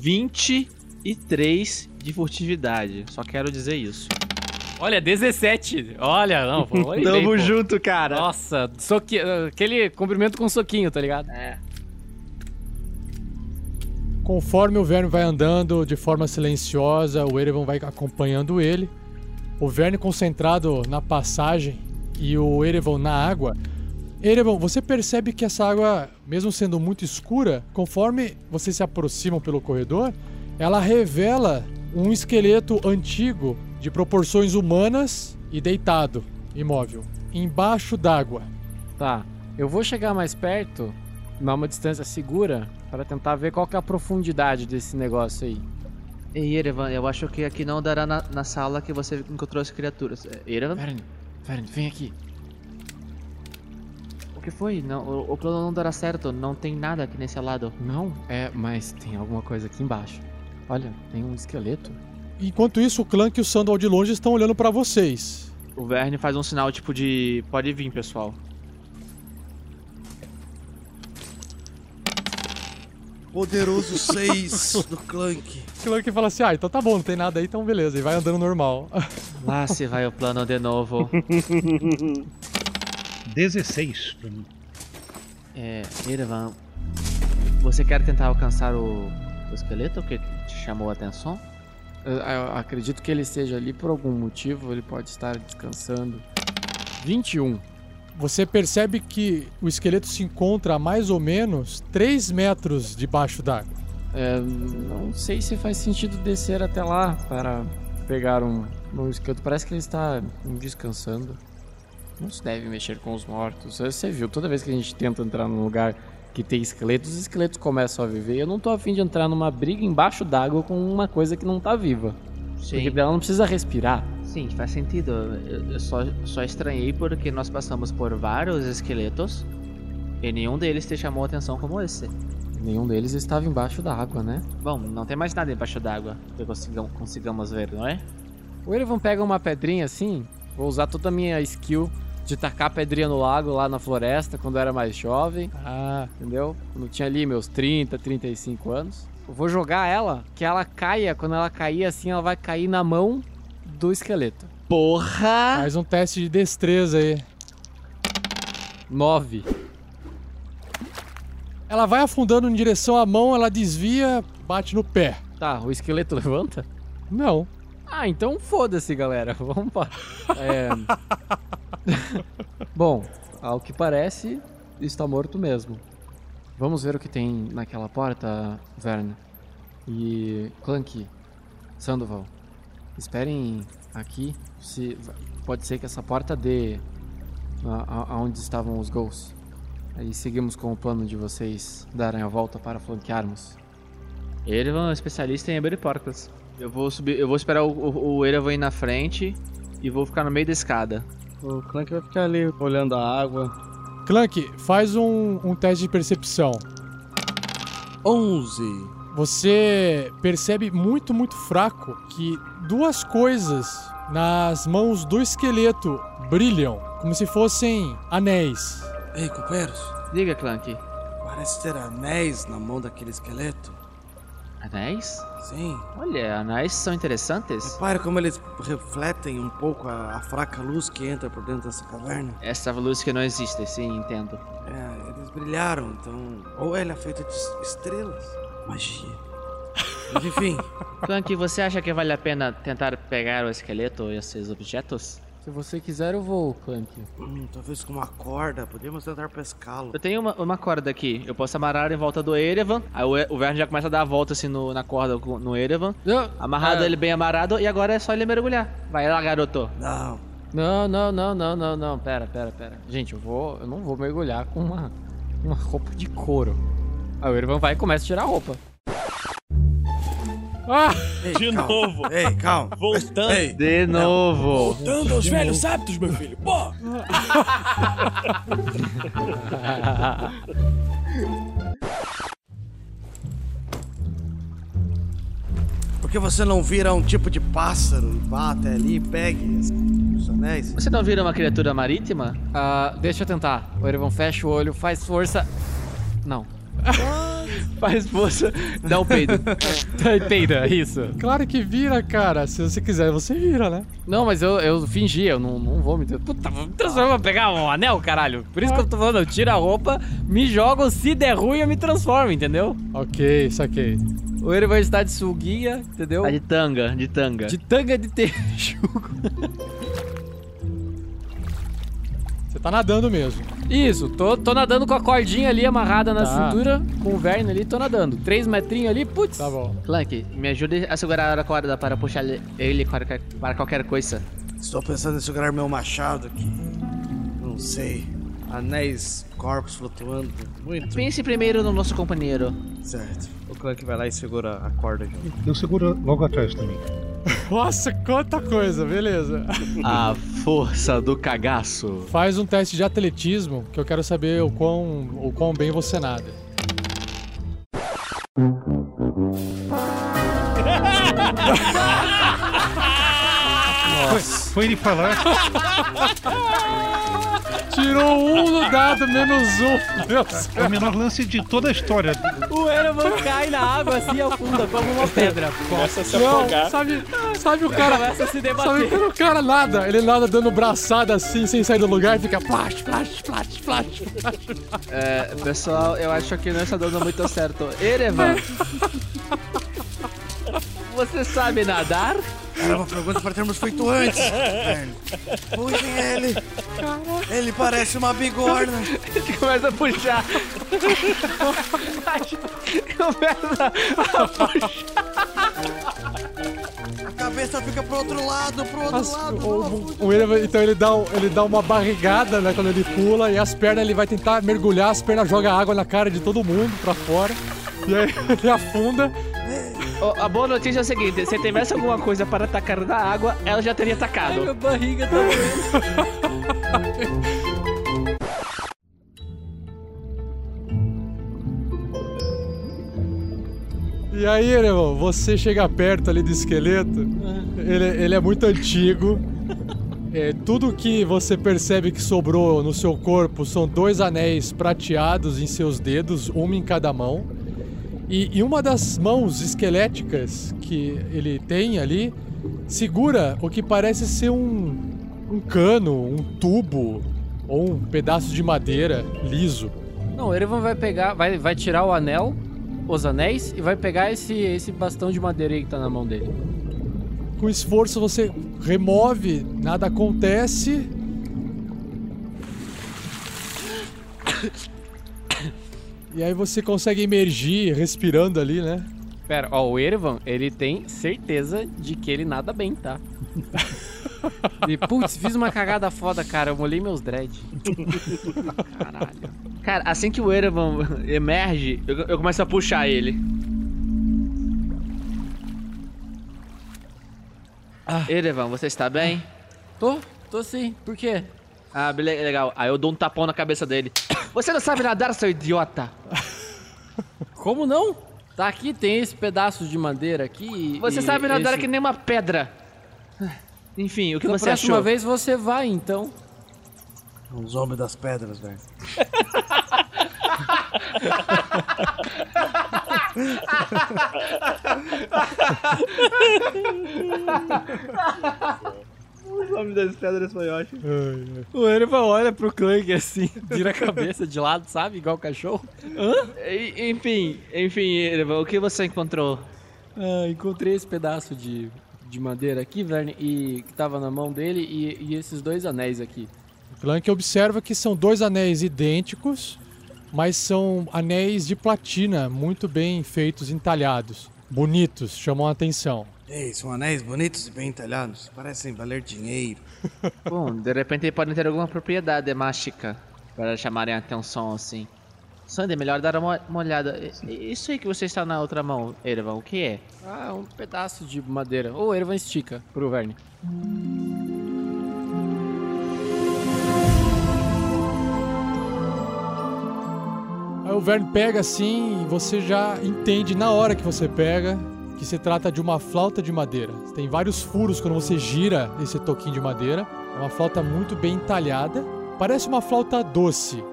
23 de furtividade. Só quero dizer isso. Olha, 17. Olha, não, foi <laughs> bem, Tamo pô. junto, cara. Nossa, soque... aquele cumprimento com soquinho, tá ligado? É. Conforme o Verne vai andando de forma silenciosa, o Erevan vai acompanhando ele. O Verne concentrado na passagem e o Erevan na água. Erevan, você percebe que essa água, mesmo sendo muito escura, conforme vocês se aproximam pelo corredor, ela revela um esqueleto antigo de proporções humanas e deitado, imóvel, embaixo d'água. Tá, eu vou chegar mais perto, a uma distância segura, para tentar ver qual que é a profundidade desse negócio aí. Ei, Erevan, eu acho que aqui não dará na, na sala que você encontrou as criaturas. É, Erevan? Verne, Verne, vem aqui. O que foi? Não, o, o plano não dará certo. Não tem nada aqui nesse lado. Não, é, mas tem alguma coisa aqui embaixo. Olha, tem um esqueleto. Enquanto isso, o Clank e o Sandal de longe estão olhando pra vocês. O Verne faz um sinal tipo de. Pode vir, pessoal. Poderoso 6 <laughs> do Clank. O Clank fala assim: ah, então tá bom, não tem nada aí, então beleza. E vai andando normal. Lá se vai o plano de novo. <laughs> 16 pra mim. É, Erevan, você quer tentar alcançar o, o esqueleto que te chamou a atenção? Eu, eu acredito que ele esteja ali por algum motivo, ele pode estar descansando. 21. Você percebe que o esqueleto se encontra a mais ou menos 3 metros debaixo d'água. É, não sei se faz sentido descer até lá para pegar um, um esqueleto. Parece que ele está descansando. Não se deve mexer com os mortos. Você viu, toda vez que a gente tenta entrar num lugar que tem esqueletos, os esqueletos começam a viver. Eu não tô afim de entrar numa briga embaixo d'água com uma coisa que não tá viva. Porque ela não precisa respirar. Sim, faz sentido. Eu, eu só, só estranhei porque nós passamos por vários esqueletos e nenhum deles te chamou atenção como esse. Nenhum deles estava embaixo da água, né? Bom, não tem mais nada embaixo d'água que consigam, consigamos ver, não é? O Erevan pega uma pedrinha assim, vou usar toda a minha skill de tacar pedrinha no lago lá na floresta quando eu era mais jovem, Ah, entendeu? Quando eu tinha ali meus 30, 35 anos. Eu vou jogar ela, que ela caia, quando ela cair assim, ela vai cair na mão do esqueleto. Porra! faz um teste de destreza aí. 9. Ela vai afundando em direção à mão, ela desvia, bate no pé. Tá, o esqueleto <laughs> levanta? Não. Ah, então foda-se, galera. <laughs> Vamos para. É... <laughs> <laughs> Bom, ao que parece, está morto mesmo. Vamos ver o que tem naquela porta, Verne. E Clank, Sandoval, esperem aqui. Se pode ser que essa porta dê aonde estavam os gols. Aí seguimos com o plano de vocês darem a volta para flanquearmos. Erevan é um especialista em abrir portas. Eu vou subir, eu vou esperar o, o, o Erevan ir na frente e vou ficar no meio da escada. O Clank vai ficar ali olhando a água. Clank, faz um, um teste de percepção. 11. Você percebe muito, muito fraco que duas coisas nas mãos do esqueleto brilham, como se fossem anéis. Ei, companheiros, Diga, Clank. parece ter anéis na mão daquele esqueleto. Anéis? Sim. Olha, anéis são interessantes. Repare como eles refletem um pouco a, a fraca luz que entra por dentro dessa caverna. Essa luz que não existe, sim, entendo. É, eles brilharam, então. Ou ela é feita de es- estrelas. Magia. Mas enfim, <laughs> Clank, você acha que vale a pena tentar pegar o esqueleto e esses objetos? Se você quiser, eu vou, Clank. hum, talvez com uma corda, podemos tentar pescá-lo. Eu tenho uma, uma corda aqui. Eu posso amarrar em volta do Erevan. Aí o, o Verne já começa a dar a volta assim no- na corda com- no Erevan. Não, Amarrado ah, ele bem amarrado. E agora é só ele mergulhar. Vai lá, garoto. Não, Não, não, não, não, não, não. Pera, pera, pera. Gente, eu vou. Eu não vou mergulhar com uma, uma roupa de couro. Aí o Irvan vai e começa a tirar a roupa. Ah! Ei, De calma. novo. Ei, calma. Voltando. Ei, De novo. Voltando aos velhos hábitos, meu filho. Pô! <laughs> por que você não vira um tipo de pássaro e vá até ali e pegue os, anéis? Você não vira uma criatura marítima? Ah, deixa eu tentar. O Irvan fecha o olho, faz força. Não. <laughs> <laughs> Faz força. Dá um peido. <laughs> Peida, isso. Claro que vira, cara. Se você quiser, você vira, né? Não, mas eu, eu fingi, eu não, não vou me. Puta, vou me transformar pra pegar um anel, caralho. Por isso que eu tô falando, eu tiro a roupa, me jogo, se der ruim eu me transformo, entendeu? Ok, saquei. O Irvan está de suguinha, entendeu? Tá de tanga, de tanga. De tanga de texugo. <laughs> Você tá nadando mesmo. Isso, tô, tô nadando com a cordinha ali amarrada na Tá. cintura, com o Verne ali, tô nadando. Três metrinhos ali, putz. Tá bom. Clank, me ajude a segurar a corda para puxar ele- para qualquer coisa. Estou pensando em segurar meu machado aqui. Não sei. Anéis, corpos flutuando. Muito Pense primeiro no nosso companheiro. certo. O Clank vai lá e segura a corda junto. Eu seguro logo atrás também. <laughs> Nossa, quanta coisa, beleza. <laughs> A força do cagaço. Faz um teste de atletismo que eu quero saber o quão, o quão bem você nada. Foi, foi ele falar. <laughs> Tirou um no dado, menos um. Meu Deus. É o menor lance de toda a história. O Erevan cai na água assim, afunda como uma pedra. Começa a se Não, afogar. sabe, sabe o cara. Começa a se Sabe debater. quando o cara nada? Ele nada dando braçada assim, sem sair do lugar e fica flash, flash, flash, flash. É, pessoal, eu acho que não está dando muito certo. Erevan. <laughs> Você sabe nadar? Era uma pergunta para termos feito antes. Puxem ele. Ele parece uma bigorna. Ele começa a puxar. começa a puxar. A cabeça fica pro outro lado, pro outro As- lado. o, o então ele dá, ele dá uma barrigada né, quando ele pula e as pernas ele vai tentar mergulhar, as pernas jogam água na cara de todo mundo pra fora. E aí <laughs> ele afunda. A boa notícia é o seguinte: se tivesse alguma coisa para atacar na água, ela já teria Ai, atacado. minha barriga tá doendo. E aí, Erevan, você chega perto ali do esqueleto. Ele, ele é muito antigo. É, tudo que você percebe que sobrou no seu corpo são dois anéis prateados em seus dedos, uma em cada mão. E, e uma das mãos esqueléticas que ele tem ali segura o que parece ser um, um cano, um tubo ou um pedaço de madeira liso. Não, o Erevan vai pegar, vai, vai tirar o anel, os anéis, e vai pegar esse, esse bastão de madeira aí que tá na mão dele. Com esforço você remove, nada acontece. <coughs> E aí você consegue emergir respirando ali, né? Pera, ó, o Erevan, ele tem certeza de que ele nada bem, tá? <laughs> E, putz, fiz uma cagada foda, cara. Eu molhei meus dreads. Caralho. Cara, assim que o Erevan emerge, eu, eu começo a puxar ele. Erevan, você está bem? Tô, tô sim. Por quê? Ah, legal. Aí eu dou um tapão na cabeça dele. Você não sabe nadar, seu idiota! Como não? Tá aqui, tem esse pedaço de madeira aqui. Você e sabe nadar esse... que nem uma pedra. Enfim, o que Da você próxima achou? vez você vai, então. Os homens das pedras, velho. <laughs> O nome das pedras foi ótimo. O Erevan olha pro Clank assim, <laughs> vira a cabeça de lado, sabe? Igual cachorro. E- Enfim, enfim, Erevan, o que você encontrou? Ah, encontrei esse pedaço de, de madeira aqui, Verne, e que tava na mão dele, e, e esses dois anéis aqui. O Clank observa que são dois anéis idênticos, mas são anéis de platina, muito bem feitos, entalhados. Bonitos, chamam a atenção. Ei, são anéis bonitos e bem entalhados. Parecem valer dinheiro. <laughs> Bom, de repente podem ter alguma propriedade mágica para chamarem a atenção assim. Sandy, é melhor dar uma, uma olhada. Isso aí que você está na outra mão, Erevan, o que é? Ah, um pedaço de madeira. Ou o Erevan estica pro Verne. Aí o Vern pega assim e você já entende na hora que você pega que se trata de uma flauta de madeira. Tem vários furos quando você gira esse toquinho de madeira. É uma flauta muito bem entalhada. Parece uma flauta doce.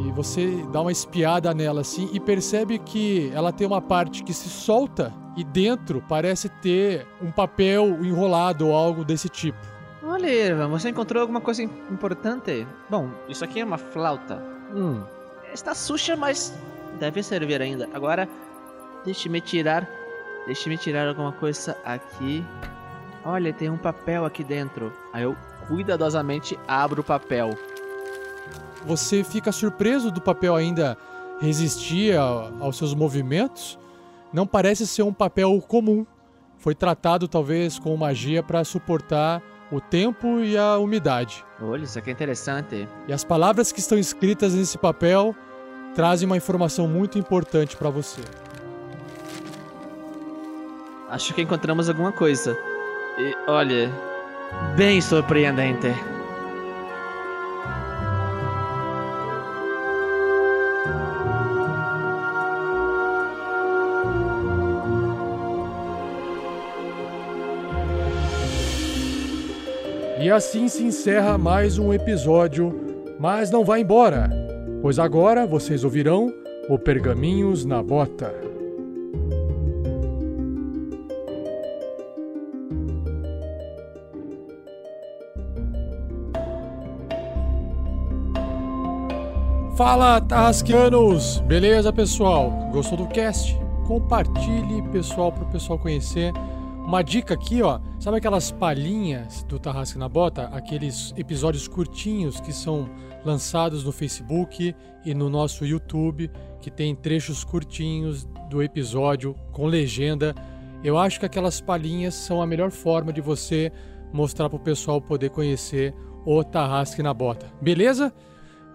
E você dá uma espiada nela assim e percebe que ela tem uma parte que se solta e dentro parece ter um papel enrolado ou algo desse tipo. Olha, Erevan, você encontrou alguma coisa im- importante? Bom, isso aqui é uma flauta. Hum, Está suja, mas deve servir ainda. Agora, deixe-me tirar. Deixe-me tirar alguma coisa aqui. Olha, tem um papel aqui dentro. Aí eu cuidadosamente abro o papel. Você fica surpreso do papel ainda resistir a- aos seus movimentos. Não parece ser um papel comum. Foi tratado talvez com magia para suportar o tempo e a umidade. Olha, isso aqui é interessante. E as palavras que estão escritas nesse papel trazem uma informação muito importante para você. Acho que encontramos alguma coisa. E olha, bem surpreendente. E assim se encerra mais um episódio, mas não vá embora, pois agora vocês ouvirão o Pergaminhos na Bota. Fala, Tarrasqueanos! Beleza, pessoal? Gostou do cast? Compartilhe, pessoal, para o pessoal conhecer. Uma dica aqui, ó. Sabe aquelas palhinhas do Tarrasque na Bota? Aqueles episódios curtinhos que são lançados no Facebook e no nosso YouTube, que tem trechos curtinhos do episódio com legenda. Eu acho que aquelas palhinhas são a melhor forma de você mostrar para o pessoal poder conhecer o Tarrasque na Bota. Beleza?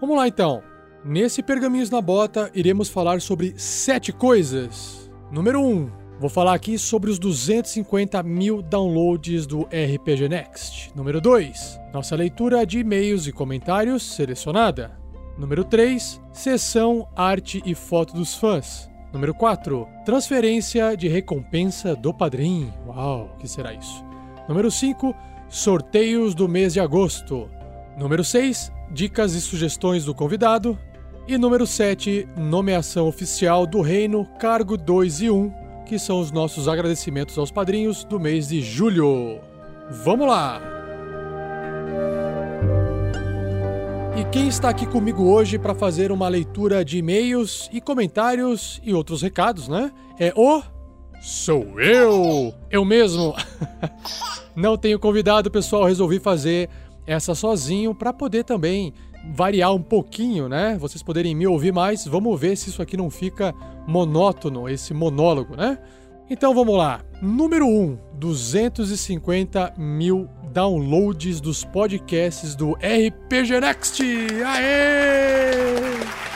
Vamos lá então. Nesse Pergaminhos na Bota, iremos falar sobre sete coisas. Número 1. Um, vou falar aqui sobre os 250 mil downloads do RPG Next. Número 2. Nossa leitura de e-mails e comentários selecionada. Número 3. Sessão Arte e Foto dos Fãs. Número 4. Transferência de recompensa do padrinho. Uau, que será isso? Número 5. Sorteios do mês de agosto. Número 6. Dicas e sugestões do convidado. E número 7, nomeação oficial do Reino, cargo 2 e 1, que são os nossos agradecimentos aos padrinhos do mês de julho. Vamos lá! E quem está aqui comigo hoje para fazer uma leitura de e-mails e comentários e outros recados, né? É o. Sou eu! Eu mesmo! <laughs> Não tenho convidado, pessoal, resolvi fazer essa sozinho para poder também variar um pouquinho, né? Vocês poderem me ouvir mais, vamos ver se isso aqui não fica monótono, esse monólogo, né? Então vamos lá. Número 1, um, 250 mil downloads dos podcasts do RPG Next! Aê!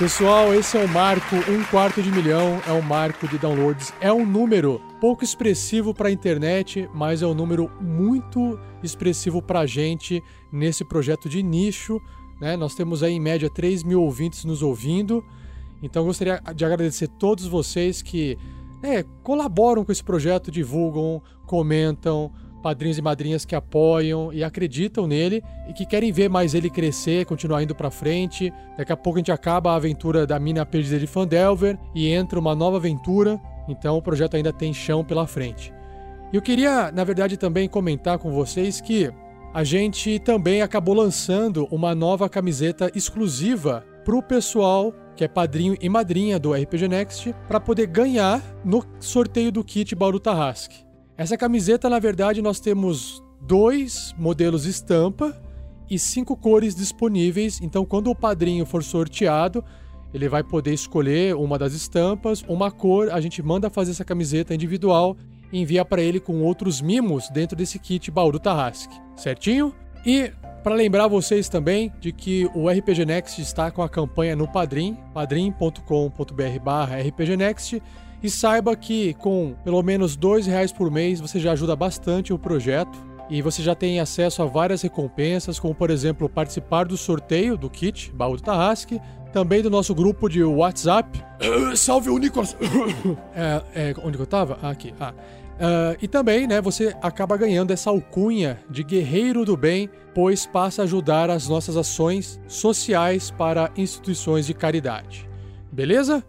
Pessoal, esse é o marco, um quarto de milhão é o marco de downloads. É um número pouco expressivo para a internet, mas é um número muito expressivo para a gente nesse projeto de nicho. Né? Nós temos aí em média 3 mil ouvintes nos ouvindo. Então gostaria de agradecer a todos vocês que né, colaboram com esse projeto, divulgam, comentam, padrinhos e madrinhas que apoiam e acreditam nele e que querem ver mais ele crescer, continuar indo para frente. Daqui a pouco a gente acaba a aventura da mina perdida de Fandelver e entra uma nova aventura, então o projeto ainda tem chão pela frente. Eu queria, na verdade, também comentar com vocês que a gente também acabou lançando uma nova camiseta exclusiva para o pessoal que é padrinho e madrinha do RPG Next para poder ganhar no sorteio do kit Bauru Tarrasque. Essa camiseta, na verdade, nós temos dois modelos estampa e cinco cores disponíveis. Então, quando o padrinho for sorteado, ele vai poder escolher uma das estampas, uma cor. A gente manda fazer essa camiseta individual e envia para ele com outros mimos dentro desse kit Bauru Tarrasque. Certinho? E para lembrar vocês também de que o RPG Next está com a campanha no Padrim, padrim.com.br/rpgnext e saiba que com pelo menos dois reais por mês você já ajuda bastante o projeto e você já tem acesso a várias recompensas, como por exemplo participar do sorteio do kit Baú do Tarrasque, também do nosso grupo de WhatsApp. <coughs> salve o Nicolas! <coughs> é, é, onde que eu tava? Ah, aqui. Ah. Uh, e também, né, você acaba ganhando essa alcunha de guerreiro do bem, pois passa a ajudar as nossas ações sociais para instituições de caridade. Beleza?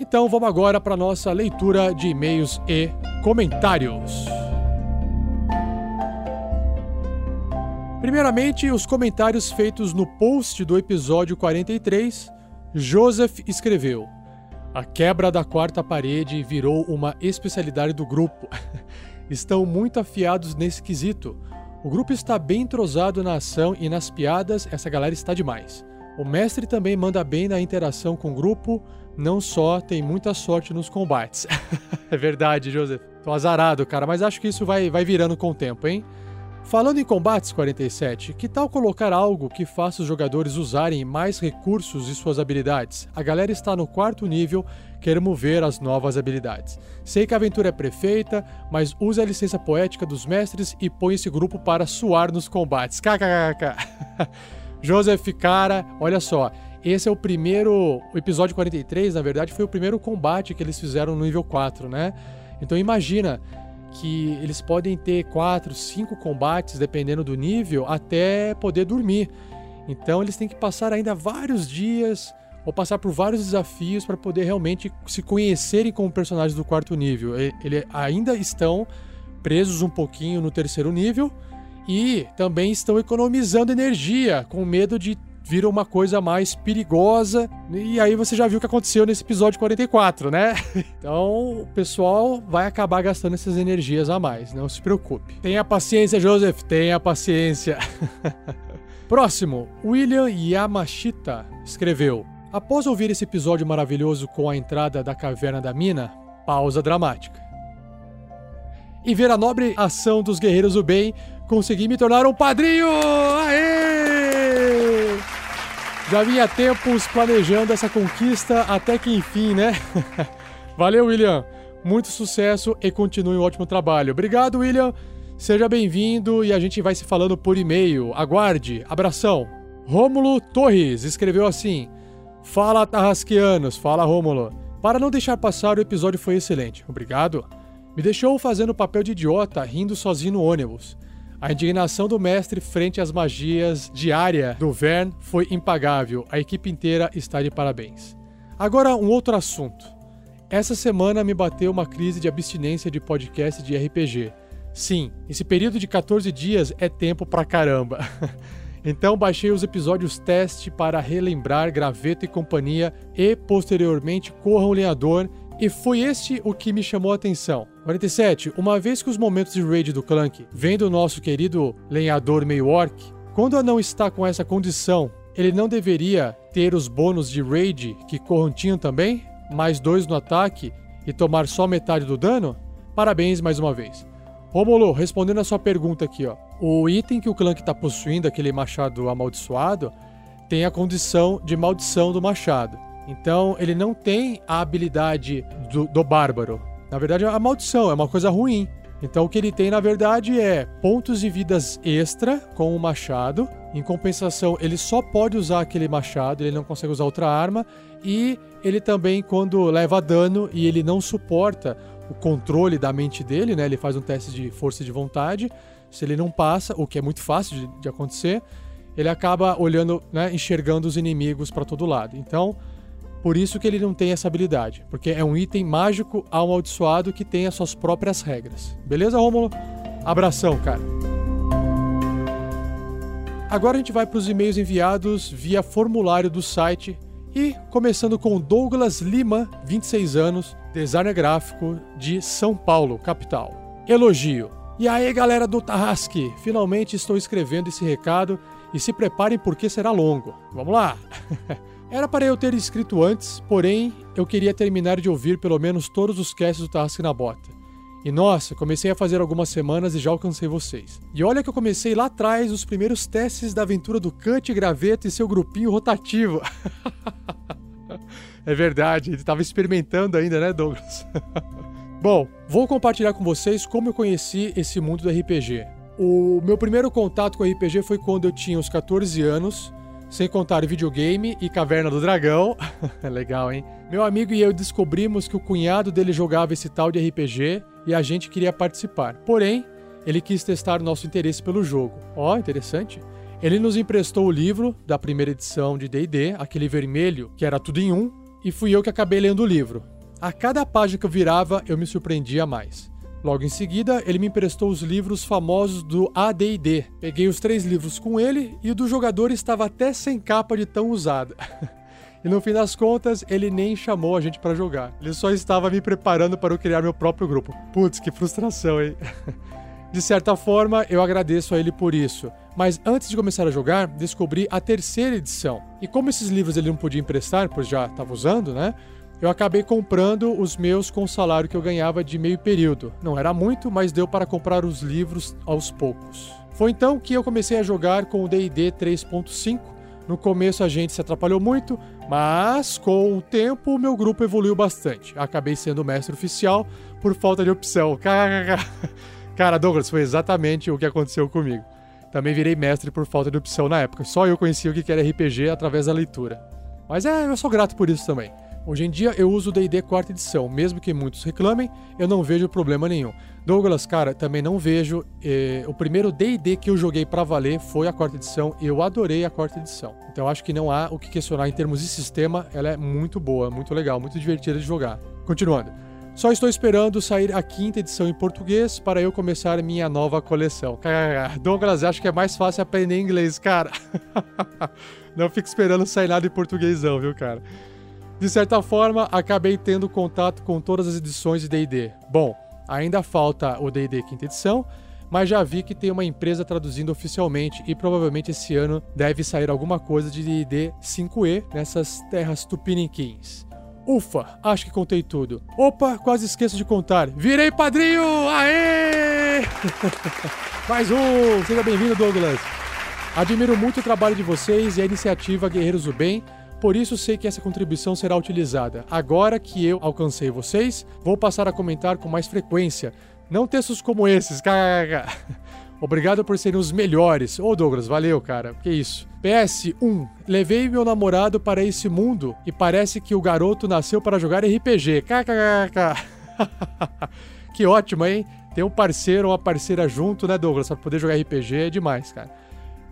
Então vamos agora para nossa leitura de e-mails e comentários. Primeiramente, os comentários feitos no post do episódio 43. Joseph escreveu: A quebra da quarta parede virou uma especialidade do grupo. <laughs> Estão muito afiados nesse quesito. O grupo está bem entrosado na ação e nas piadas, essa galera está demais. O mestre também manda bem na interação com o grupo, não só tem muita sorte nos combates. <laughs> é verdade, Joseph. Tô azarado, cara, mas acho que isso vai, vai virando com o tempo, hein? Falando em combates 47, que tal colocar algo que faça os jogadores usarem mais recursos de suas habilidades? A galera está no quarto nível, queremos ver as novas habilidades. Sei que a aventura é prefeita, mas use a licença poética dos mestres e põe esse grupo para suar nos combates. KKKK. <laughs> Joseph, cara, olha só, esse é o primeiro. O episódio 43, na verdade, foi o primeiro combate que eles fizeram no nível 4, né? Então imagina que eles podem ter 4, 5 combates, dependendo do nível, até poder dormir. Então eles têm que passar ainda vários dias ou passar por vários desafios para poder realmente se conhecerem como personagens do quarto nível. Eles ainda estão presos um pouquinho no terceiro nível e também estão economizando energia, com medo de vira uma coisa mais perigosa. E aí você já viu o que aconteceu nesse episódio 44, né? <laughs> Então o pessoal vai acabar gastando essas energias a mais, não se preocupe. Tenha paciência, Joseph, tenha paciência. <laughs> Próximo, William Yamashita escreveu: Após ouvir esse episódio maravilhoso com a entrada da caverna da mina, pausa dramática. E ver a nobre ação dos guerreiros do bem, consegui me tornar um padrinho! Aê! Já vinha tempos planejando essa conquista até que enfim, né? <laughs> Valeu, William. Muito sucesso e continue um ótimo trabalho. Obrigado, William. Seja bem-vindo e a gente vai se falando por e-mail. Aguarde. Abração. Rômulo Torres escreveu assim: Fala, Tarrasqueanos. Fala, Rômulo. Para não deixar passar, o episódio foi excelente. Obrigado. Me deixou fazendo papel de idiota, rindo sozinho no ônibus. A indignação do mestre frente às magias diária do Vern foi impagável. A equipe inteira está de parabéns. Agora, um outro assunto. Essa semana me bateu uma crise de abstinência de podcast de RPG. Sim, esse período de 14 dias é tempo pra caramba. <laughs> Então baixei os episódios teste para relembrar Graveto e companhia e posteriormente Corram o Lenhador e foi este o que me chamou a atenção. 47. Uma vez que os momentos de raid do Clank vêm do nosso querido lenhador meio orc, Quando o anão está com essa condição, ele não deveria ter os bônus de raid que Corran tinha também? Mais dois no ataque e tomar só metade do dano? Parabéns mais uma vez. Romulo, respondendo a sua pergunta aqui, ó. O item que o Clank está possuindo, aquele machado amaldiçoado, tem a condição de maldição do machado. Então ele não tem a habilidade do, do bárbaro. Na verdade, a maldição é uma coisa ruim. Então o que ele tem, na verdade, é pontos de vidas extra com o machado. Em compensação, ele só pode usar aquele machado, ele não consegue usar outra arma. E ele também, quando leva dano e ele não suporta o controle da mente dele, né? Ele faz um teste de força de vontade. Se ele não passa, o que é muito fácil de, de acontecer, ele acaba olhando, né, enxergando os inimigos para todo lado. Então, por isso que ele não tem essa habilidade, porque é um item mágico amaldiçoado que tem as suas próprias regras. Beleza, Rômulo? Abração, cara. Agora a gente vai para os e-mails enviados via formulário do site e começando com Douglas Lima, 26 anos, designer gráfico de São Paulo, capital. Elogio. E aí, galera do Tarrasque, finalmente estou escrevendo esse recado e se preparem porque será longo. Vamos lá. <laughs> Era para eu ter escrito antes, porém eu queria terminar de ouvir pelo menos todos os casts do Tarrasque na Bota. E nossa, comecei a fazer algumas semanas e já alcancei vocês. E olha que eu comecei lá atrás os primeiros testes da aventura do Cut Graveto e seu grupinho rotativo. <laughs> é verdade, ele estava experimentando ainda, né, Douglas? <laughs> Bom, vou compartilhar com vocês como eu conheci esse mundo do RPG. O meu primeiro contato com RPG foi quando eu tinha uns 14 anos sem contar videogame e Caverna do Dragão. <laughs> Legal, hein? Meu amigo e eu descobrimos que o cunhado dele jogava esse tal de RPG e a gente queria participar. Porém, ele quis testar nosso interesse pelo jogo. Ó, oh, interessante. Ele nos emprestou o livro da primeira edição de D&D, aquele vermelho que era tudo em um, e fui eu que acabei lendo o livro. A cada página que eu virava, eu me surpreendia mais. Logo em seguida, ele me emprestou os livros famosos do AD&D. Peguei os três livros com ele e o do jogador estava até sem capa de tão usada. <laughs> e no fim das contas, ele nem chamou a gente para jogar. Ele só estava me preparando para eu criar meu próprio grupo. Putz, que frustração, hein? <laughs> De certa forma, eu agradeço a ele por isso. Mas antes de começar a jogar, descobri a terceira edição. E como esses livros ele não podia emprestar, pois já estava usando, né? Eu acabei comprando os meus com o salário que eu ganhava de meio período. Não era muito, mas deu para comprar os livros aos poucos. Foi então que eu comecei a jogar com o DD 3.5. No começo a gente se atrapalhou muito, mas com o tempo o meu grupo evoluiu bastante. Acabei sendo mestre oficial por falta de opção. <laughs> Cara, Douglas, foi exatamente o que aconteceu comigo. Também virei mestre por falta de opção na época. Só eu conhecia o que era RPG através da leitura. Mas é, eu sou grato por isso também. Hoje em dia eu uso o D&D quarta edição, mesmo que muitos reclamem, eu não vejo problema nenhum. Douglas, cara, também não vejo. Eh, o primeiro D&D que eu joguei para valer foi a quarta edição e eu adorei a quarta edição. Então acho que não há o que questionar em termos de sistema, ela é muito boa, muito legal, muito divertida de jogar. Continuando. Só estou esperando sair a quinta edição em português para eu começar minha nova coleção. <laughs> Douglas, acho que é mais fácil aprender inglês, cara. <laughs> não fico esperando sair nada em português não, viu, cara? De certa forma, acabei tendo contato com todas as edições de D&D. Bom, ainda falta o D&D quinta edição, mas já vi que tem uma empresa traduzindo oficialmente e provavelmente esse ano deve sair alguma coisa de D&D 5e nessas terras tupiniquins. Ufa, acho que contei tudo. Opa, quase esqueço de contar. Virei padrinho! Aê! <laughs> Mais um! Seja bem-vindo, Douglas. Admiro muito o trabalho de vocês e a iniciativa Guerreiros do Bem por isso sei que essa contribuição será utilizada. Agora que eu alcancei vocês, vou passar a comentar com mais frequência. Não textos como esses. <laughs> Obrigado por serem os melhores. Ô Douglas, valeu, cara. Que isso. PS1. Levei meu namorado para esse mundo e parece que o garoto nasceu para jogar RPG. <laughs> que ótimo, hein? Ter um parceiro ou uma parceira junto, né, Douglas? Pra poder jogar RPG é demais, cara.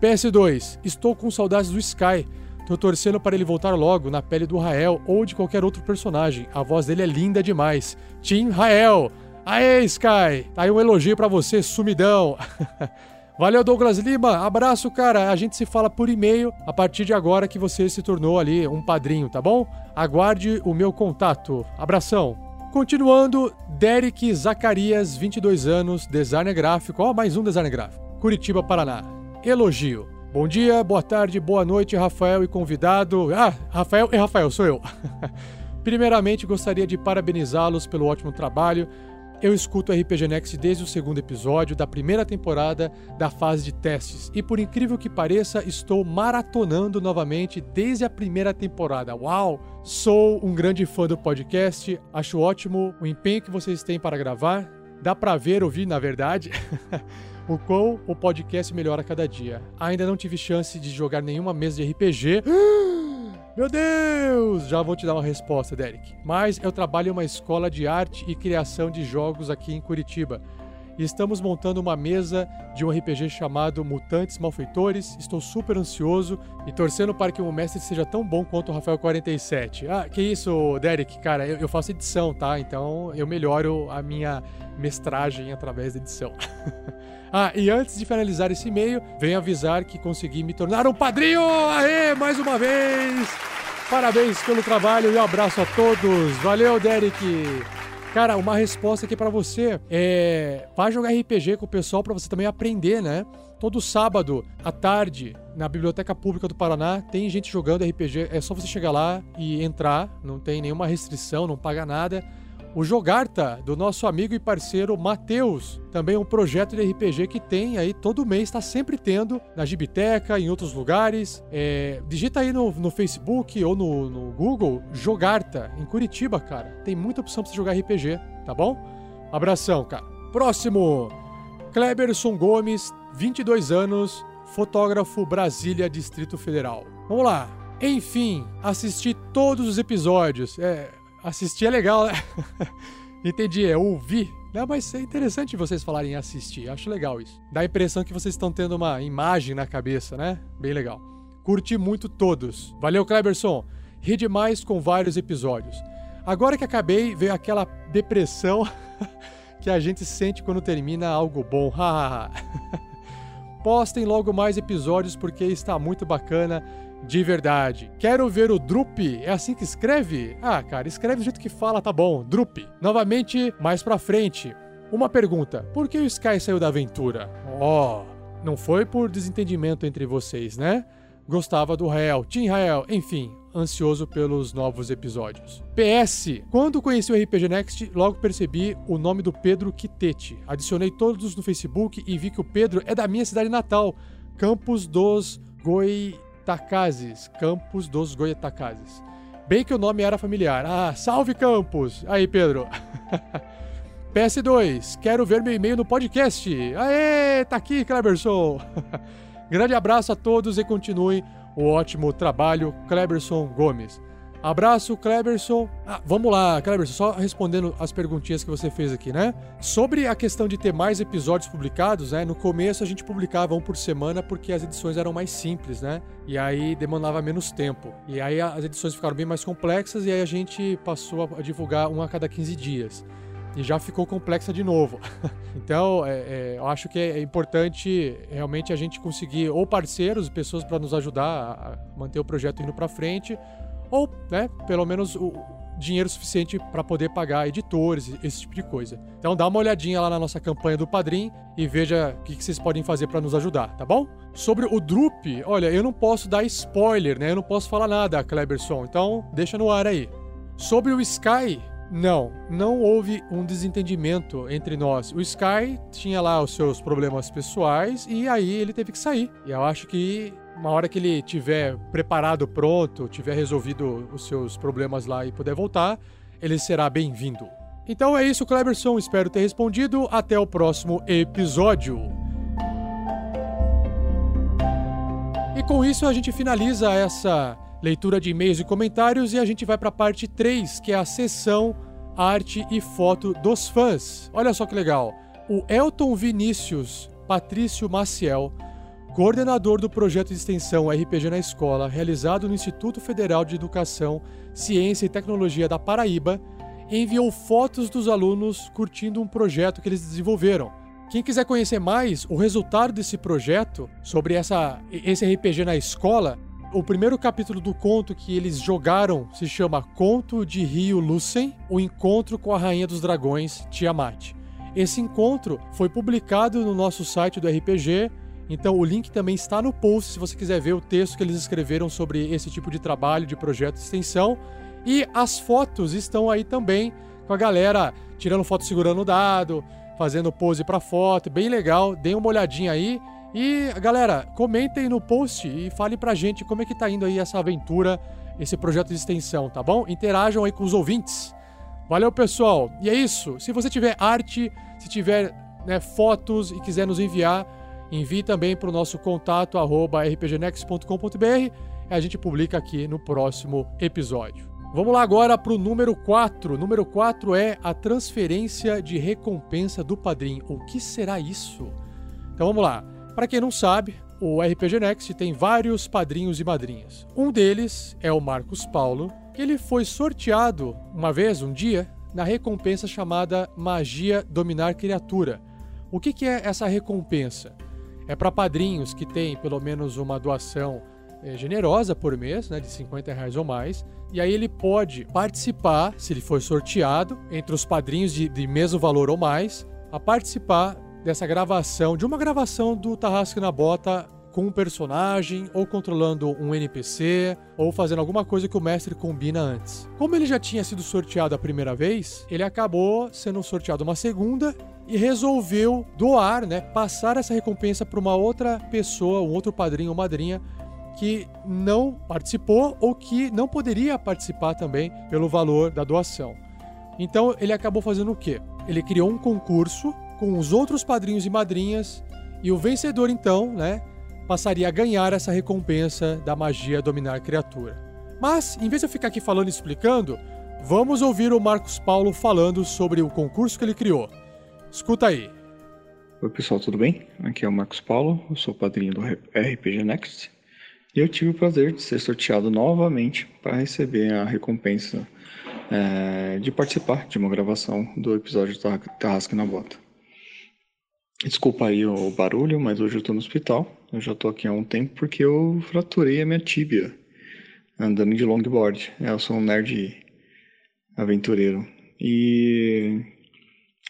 PS2. Estou com saudades do Sky. Tô torcendo para ele voltar logo na pele do Rael ou de qualquer outro personagem. A voz dele é linda demais. Tim Rael. Aê, Sky! Tá aí um elogio para você, sumidão. <laughs> Valeu, Douglas Lima. Abraço, cara. A gente se fala por e-mail a partir de agora que você se tornou ali um padrinho, tá bom? Aguarde o meu contato. Abração. Continuando, Derek Zacarias, 22 anos, designer gráfico. Ó, oh, mais um designer gráfico. Curitiba, Paraná. Elogio. Bom dia, boa tarde, boa noite, Rafael e convidado. Ah, Rafael e Rafael, sou eu. <laughs> Primeiramente, gostaria de parabenizá-los pelo ótimo trabalho. Eu escuto RPG Next desde o segundo episódio da primeira temporada da fase de testes e, por incrível que pareça, estou maratonando novamente desde a primeira temporada. Uau! Sou um grande fã do podcast, acho ótimo o empenho que vocês têm para gravar. Dá para ver, ouvir, na verdade, <laughs> o quão o podcast melhora a cada dia. Ainda não tive chance de jogar nenhuma mesa de RPG. <gasps> Meu Deus! Já vou te dar uma resposta, Derek. Mas eu trabalho em uma escola de arte e criação de jogos aqui em Curitiba. E estamos montando uma mesa de um RPG chamado Mutantes Malfeitores. Estou super ansioso e torcendo para que o mestre seja tão bom quanto o Rafael 47. Ah, que isso, Derek? Cara, eu, eu faço edição, tá? Então eu melhoro a minha mestragem através da edição. <laughs> Ah, e antes de finalizar esse e-mail, venho avisar que consegui me tornar um padrinho! Aê, mais uma vez! Parabéns pelo trabalho e um abraço a todos. Valeu, Derek! Cara, uma resposta aqui para você é: vá jogar RPG com o pessoal para você também aprender, né? Todo sábado à tarde, na Biblioteca Pública do Paraná, tem gente jogando RPG. É só você chegar lá e entrar, não tem nenhuma restrição, não paga nada o Jogarta, do nosso amigo e parceiro Matheus. Também um projeto de RPG que tem aí todo mês, está sempre tendo na Gibiteca, em outros lugares. É, digita aí no, no Facebook ou no, no Google Jogarta, em Curitiba, cara. Tem muita opção para você jogar RPG, tá bom? Abração, cara. Próximo, Kleberson Gomes, 22 anos, fotógrafo Brasília, Distrito Federal. Vamos lá. Enfim, assisti todos os episódios. É, Assistir é legal, né? <laughs> Entendi, é ouvir. Não, mas é interessante vocês falarem assistir. Acho legal isso. Dá a impressão que vocês estão tendo uma imagem na cabeça, né? Bem legal. Curti muito todos. Valeu, Kleberson. Ri demais com vários episódios. Agora que acabei, veio aquela depressão <laughs> que a gente sente quando termina algo bom. <laughs> Postem logo mais episódios porque está muito bacana de verdade. Quero ver o Drup. É assim que escreve? Ah, cara, escreve do jeito que fala, tá bom. Drup. Novamente, mais pra frente. Uma pergunta: por que o Sky saiu da aventura? Oh, não foi por desentendimento entre vocês, né? Gostava do Rael, Tim Rael, enfim, ansioso pelos novos episódios. PS, quando conheci o RPG Next, logo percebi o nome do Pedro Quitete. Adicionei todos no Facebook e vi que o Pedro é da minha cidade natal, Campos dos Goi Goiatacazes, Campos dos Goiatacazes. Bem que o nome era familiar. Ah, salve Campos! Aí, Pedro. <laughs> PS2, quero ver meu e-mail no podcast. Aê, tá aqui, Kleberson. <laughs> Grande abraço a todos e continue o ótimo trabalho, Kleberson Gomes. Abraço, Kleberson. Ah, vamos lá, Kleberson, só respondendo as perguntinhas que você fez aqui, né? Sobre a questão de ter mais episódios publicados, né? No começo a gente publicava um por semana porque as edições eram mais simples, né? E aí demandava menos tempo. E aí as edições ficaram bem mais complexas e aí a gente passou a divulgar um a cada 15 dias e já ficou complexa de novo. <laughs> então, é, é, eu acho que é importante realmente a gente conseguir ou parceiros, pessoas para nos ajudar a manter o projeto indo para frente, ou, né, pelo menos o dinheiro suficiente para poder pagar editores, esse tipo de coisa. Então dá uma olhadinha lá na nossa campanha do Padrim e veja o que, vocês podem fazer para nos ajudar, tá bom? Sobre o Drup, olha, eu não posso dar spoiler, né? Eu não posso falar nada, Kleberson, então deixa no ar aí. Sobre o Sky, não, não houve um desentendimento entre nós. O Sky tinha lá os seus problemas pessoais e aí ele teve que sair. E eu acho que uma hora que ele tiver preparado, pronto, tiver resolvido os seus problemas lá e puder voltar, ele será bem-vindo. Então é isso, Cleberson. Espero ter respondido. Até o próximo episódio. E com isso a gente finaliza essa leitura de e-mails e comentários e a gente vai para a parte 3, que é a sessão arte e foto dos fãs. Olha só que legal. O Elton Vinícius Patrício Maciel coordenador do projeto de extensão RPG na Escola, realizado no Instituto Federal de Educação, Ciência e Tecnologia da Paraíba, enviou fotos dos alunos curtindo um projeto que eles desenvolveram. Quem quiser conhecer mais o resultado desse projeto, sobre essa, esse RPG na escola, o primeiro capítulo do conto que eles jogaram se chama Conto de Rio Lucen, o encontro com a Rainha dos Dragões, Tiamat. Esse encontro foi publicado no nosso site do RPG Então o link também está no post se você quiser ver o texto que eles escreveram sobre esse tipo de trabalho de projeto de extensão. E as fotos estão aí também com a galera tirando foto segurando o dado, fazendo pose para foto, bem legal. Deem uma olhadinha aí. E galera, comentem no post e falem pra gente como é que tá indo aí essa aventura, esse projeto de extensão, tá bom? Interajam aí com os ouvintes. Valeu, pessoal. E é isso. Se você tiver arte, se tiver né, fotos e quiser nos enviar, envie também para o nosso contato rpgnext.com.br e a gente publica aqui no próximo episódio. Vamos lá agora para o número 4. Número 4 é a transferência de recompensa do padrinho. O que será isso? Então vamos lá. Para quem não sabe, o RPG Next tem vários padrinhos e madrinhas. Um deles é o Marcos Paulo, que ele foi sorteado uma vez, um dia, na recompensa chamada Magia Dominar Criatura. O que, que é essa recompensa? É para padrinhos que têm pelo menos uma doação é, generosa por mês, né, de 50 reais ou mais. E aí ele pode participar, se ele for sorteado, entre os padrinhos de, de mesmo valor ou mais, a participar dessa gravação, de uma gravação do Tarrasque na Bota com um personagem, ou controlando um NPC, ou fazendo alguma coisa que o mestre combina antes. Como ele já tinha sido sorteado a primeira vez, ele acabou sendo sorteado uma segunda e resolveu doar, né, passar essa recompensa para uma outra pessoa, um outro padrinho ou madrinha que não participou ou que não poderia participar também pelo valor da doação. Então ele acabou fazendo o quê? Ele criou um concurso com os outros padrinhos e madrinhas e o vencedor então, né, passaria a ganhar essa recompensa da magia dominar criatura. Mas, em vez de eu ficar aqui falando e explicando, vamos ouvir o Marcos Paulo falando sobre o concurso que ele criou. Escuta aí. Oi pessoal, tudo bem? Aqui é o Marcos Paulo, eu sou padrinho do RPG Next e eu tive o prazer de ser sorteado novamente para receber a recompensa é, de participar de uma gravação do episódio Tarrasca na Bota. Desculpa aí o barulho, mas hoje eu estou no hospital. Eu já estou aqui há um tempo porque eu fraturei a minha tíbia andando de longboard. É, eu sou um nerd aventureiro. E.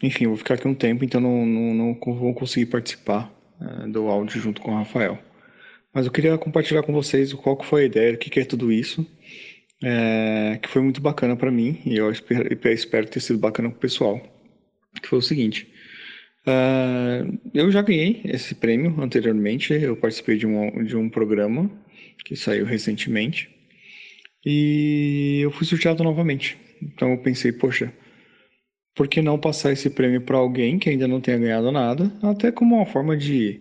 Enfim, vou ficar aqui um tempo, então não, não, não vou conseguir participar é, do áudio junto com o Rafael. Mas eu queria compartilhar com vocês qual foi a ideia, o que é tudo isso, é, que foi muito bacana para mim e eu espero, espero, ter sido bacana para o pessoal. Que foi o seguinte: uh, eu já ganhei esse prêmio anteriormente, eu participei de um, de um programa que saiu recentemente e eu fui sorteado novamente. Então eu pensei, poxa, por que não passar esse prêmio para alguém que ainda não tenha ganhado nada, até como uma forma de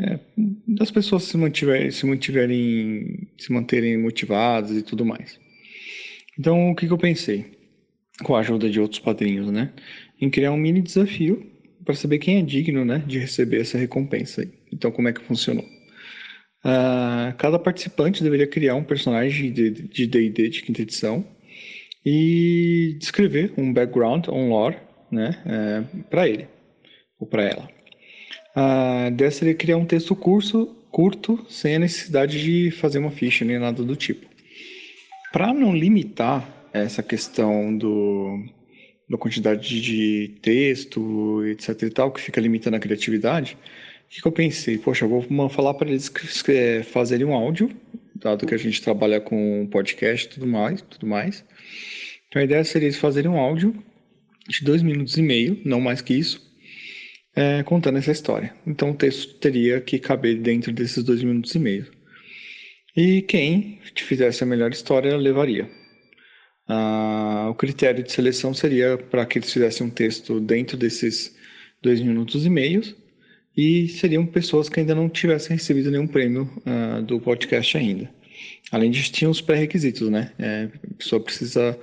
é, das pessoas se mantiverem, se mantiverem, se manterem motivadas e tudo mais. Então, o que, que eu pensei? Com a ajuda de outros padrinhos, né? Em criar um mini desafio para saber quem é digno, né, de receber essa recompensa. Então, como é que funcionou? Uh, cada participante deveria criar um personagem de D&D de, de quinta edição e descrever um background, um lore, né, é, para ele ou para ela. A ideia seria criar um texto curso, curto, sem a necessidade de fazer uma ficha nem nada do tipo. Para não limitar essa questão do, da quantidade de texto, etc e tal, que fica limitando a criatividade, o que, que eu pensei? Poxa, vou falar para eles fazerem um áudio, dado que a gente trabalha com podcast e tudo mais, tudo mais. Então a ideia seria eles fazerem um áudio de dois minutos e meio, não mais que isso, é, contando essa história. Então o texto teria que caber dentro desses dois minutos e meio. E quem fizesse a melhor história levaria. Ah, o critério de seleção seria para que eles fizessem um texto dentro desses dois minutos e meio e seriam pessoas que ainda não tivessem recebido nenhum prêmio ah, do podcast ainda. Além disso, tinha os pré-requisitos, né? É, a pessoa precisa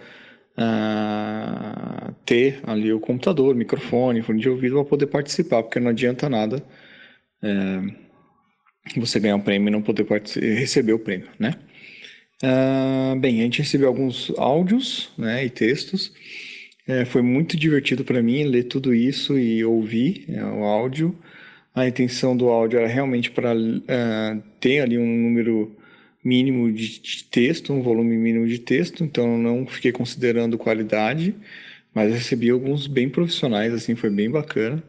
uh, ter ali o computador, microfone, fone de ouvido para poder participar, porque não adianta nada é, você ganhar um prêmio e não poder receber o prêmio, né? Uh, bem, a gente recebeu alguns áudios né, e textos. É, foi muito divertido para mim ler tudo isso e ouvir é, o áudio. A intenção do áudio era realmente para uh, ter ali um número mínimo de, de texto, um volume mínimo de texto, então não fiquei considerando qualidade, mas recebi alguns bem profissionais, assim, foi bem bacana.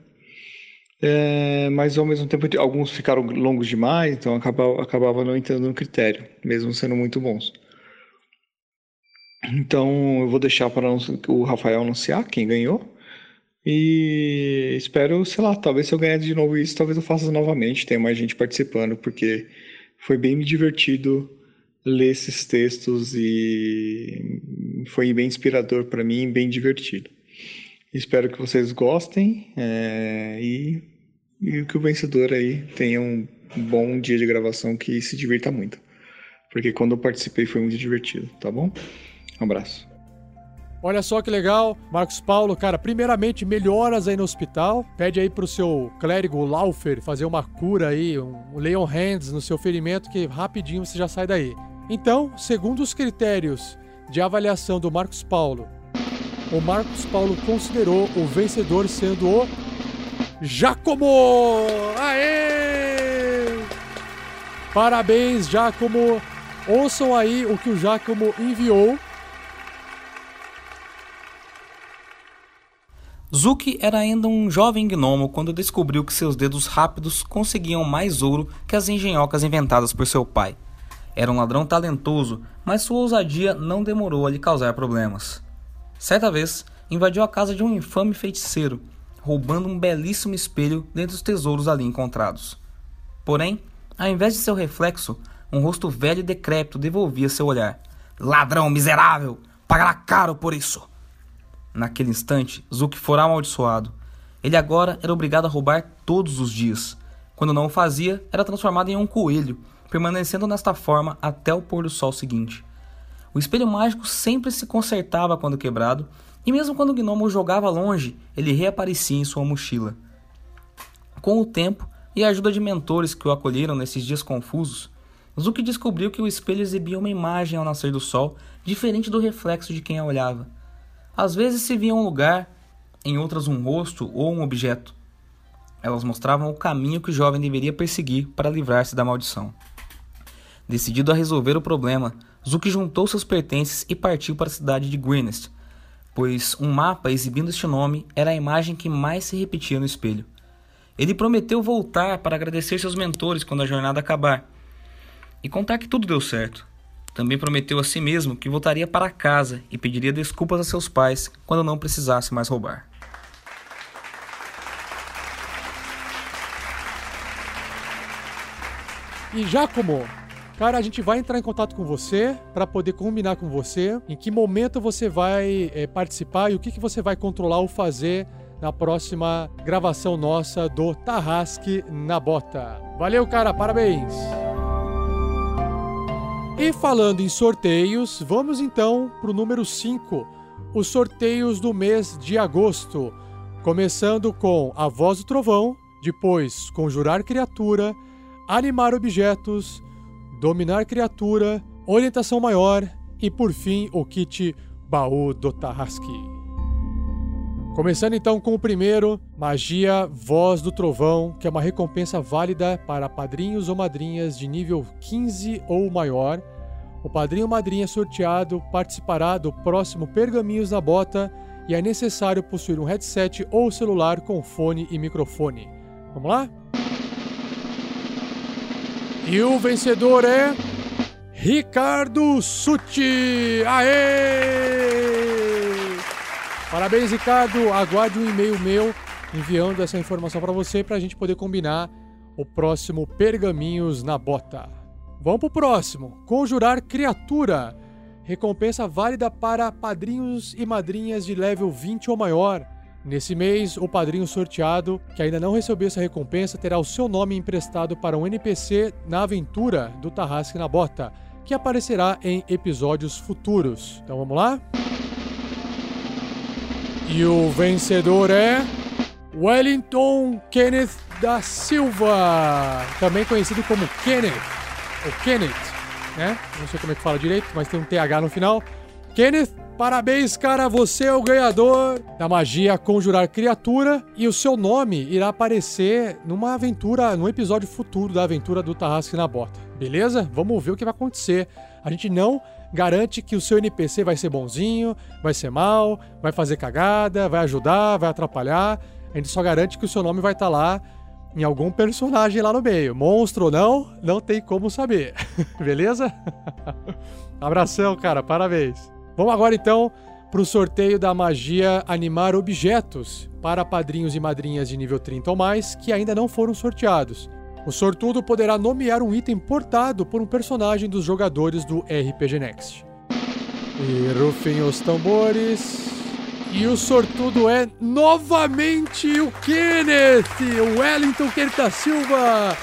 É, mas ao mesmo tempo alguns ficaram longos demais, então acabava, acabava não entrando no critério, mesmo sendo muito bons. Então eu vou deixar para o Rafael anunciar quem ganhou. E espero, sei lá, talvez se eu ganhar de novo isso, talvez eu faça novamente, tenha mais gente participando, porque foi bem divertido ler esses textos e foi bem inspirador para mim, bem divertido. Espero que vocês gostem é, e, e que o vencedor aí tenha um bom dia de gravação que se divirta muito. Porque quando eu participei foi muito divertido, tá bom? Um abraço. Olha só que legal, Marcos Paulo, cara, primeiramente melhoras aí no hospital. Pede aí pro seu clérigo Laufer fazer uma cura aí, um Leon Hands no seu ferimento que rapidinho você já sai daí. Então, segundo os critérios de avaliação do Marcos Paulo, o Marcos Paulo considerou o vencedor sendo o Jacomo! Aê! Parabéns, Jacomo! Ouçam aí o que o Jacomo enviou. Zuki era ainda um jovem gnomo quando descobriu que seus dedos rápidos conseguiam mais ouro que as engenhocas inventadas por seu pai. Era um ladrão talentoso, mas sua ousadia não demorou a lhe causar problemas. Certa vez, invadiu a casa de um infame feiticeiro, roubando um belíssimo espelho dentre os tesouros ali encontrados. Porém, ao invés de seu reflexo, um rosto velho e decrépito devolvia seu olhar. Ladrão miserável! Pagará caro por isso! Naquele instante, Zuki fora amaldiçoado. Ele agora era obrigado a roubar todos os dias. Quando não o fazia, era transformado em um coelho permanecendo nesta forma até o pôr do sol seguinte. O espelho mágico sempre se consertava quando quebrado, e mesmo quando o gnomo o jogava longe, ele reaparecia em sua mochila. Com o tempo e a ajuda de mentores que o acolheram nesses dias confusos, Zuki descobriu que o espelho exibia uma imagem ao nascer do sol diferente do reflexo de quem a olhava. Às vezes se via um lugar, em outras um rosto ou um objeto. Elas mostravam o caminho que o jovem deveria perseguir para livrar-se da maldição. Decidido a resolver o problema, Zuki juntou seus pertences e partiu para a cidade de Greenest, pois um mapa exibindo este nome era a imagem que mais se repetia no espelho. Ele prometeu voltar para agradecer seus mentores quando a jornada acabar e contar que tudo deu certo. Também prometeu a si mesmo que voltaria para casa e pediria desculpas a seus pais quando não precisasse mais roubar. E Giacomo, Cara, a gente vai entrar em contato com você para poder combinar com você em que momento você vai é, participar e o que, que você vai controlar ou fazer na próxima gravação nossa do Tarrasque na Bota. Valeu, cara, parabéns! E falando em sorteios, vamos então para o número 5, os sorteios do mês de agosto. Começando com A Voz do Trovão, depois Conjurar Criatura, Animar Objetos, Dominar Criatura, Orientação Maior e, por fim, o kit Baú do Tarrasque. Começando então com o primeiro, Magia Voz do Trovão, que é uma recompensa válida para padrinhos ou madrinhas de nível 15 ou maior. O padrinho ou madrinha sorteado participará do próximo Pergaminhos na Bota e é necessário possuir um headset ou celular com fone e microfone. Vamos lá? E o vencedor é. Ricardo Suti! Aê! Parabéns, Ricardo! Aguarde um e-mail meu enviando essa informação para você para a gente poder combinar o próximo Pergaminhos na Bota. Vamos pro próximo: Conjurar Criatura. Recompensa válida para padrinhos e madrinhas de level 20 ou maior. Nesse mês, o padrinho sorteado, que ainda não recebeu essa recompensa, terá o seu nome emprestado para um NPC na aventura do Tarrasque na Bota, que aparecerá em episódios futuros. Então vamos lá? E o vencedor é. Wellington Kenneth da Silva, também conhecido como Kenneth, ou Kenneth, né? Não sei como é que fala direito, mas tem um TH no final. Kenneth Parabéns, cara, você é o ganhador da magia Conjurar Criatura e o seu nome irá aparecer numa aventura, num episódio futuro da aventura do Tarrasque na Bota. Beleza? Vamos ver o que vai acontecer. A gente não garante que o seu NPC vai ser bonzinho, vai ser mal, vai fazer cagada, vai ajudar, vai atrapalhar. A gente só garante que o seu nome vai estar tá lá em algum personagem lá no meio. Monstro ou não, não tem como saber. <laughs> Beleza? <laughs> Abração, cara, parabéns. Vamos agora então para o sorteio da magia Animar Objetos para padrinhos e madrinhas de nível 30 ou mais que ainda não foram sorteados. O sortudo poderá nomear um item portado por um personagem dos jogadores do RPG Next. E rufem os tambores. E o sortudo é novamente o Kenneth, o Wellington Kenneth da Silva.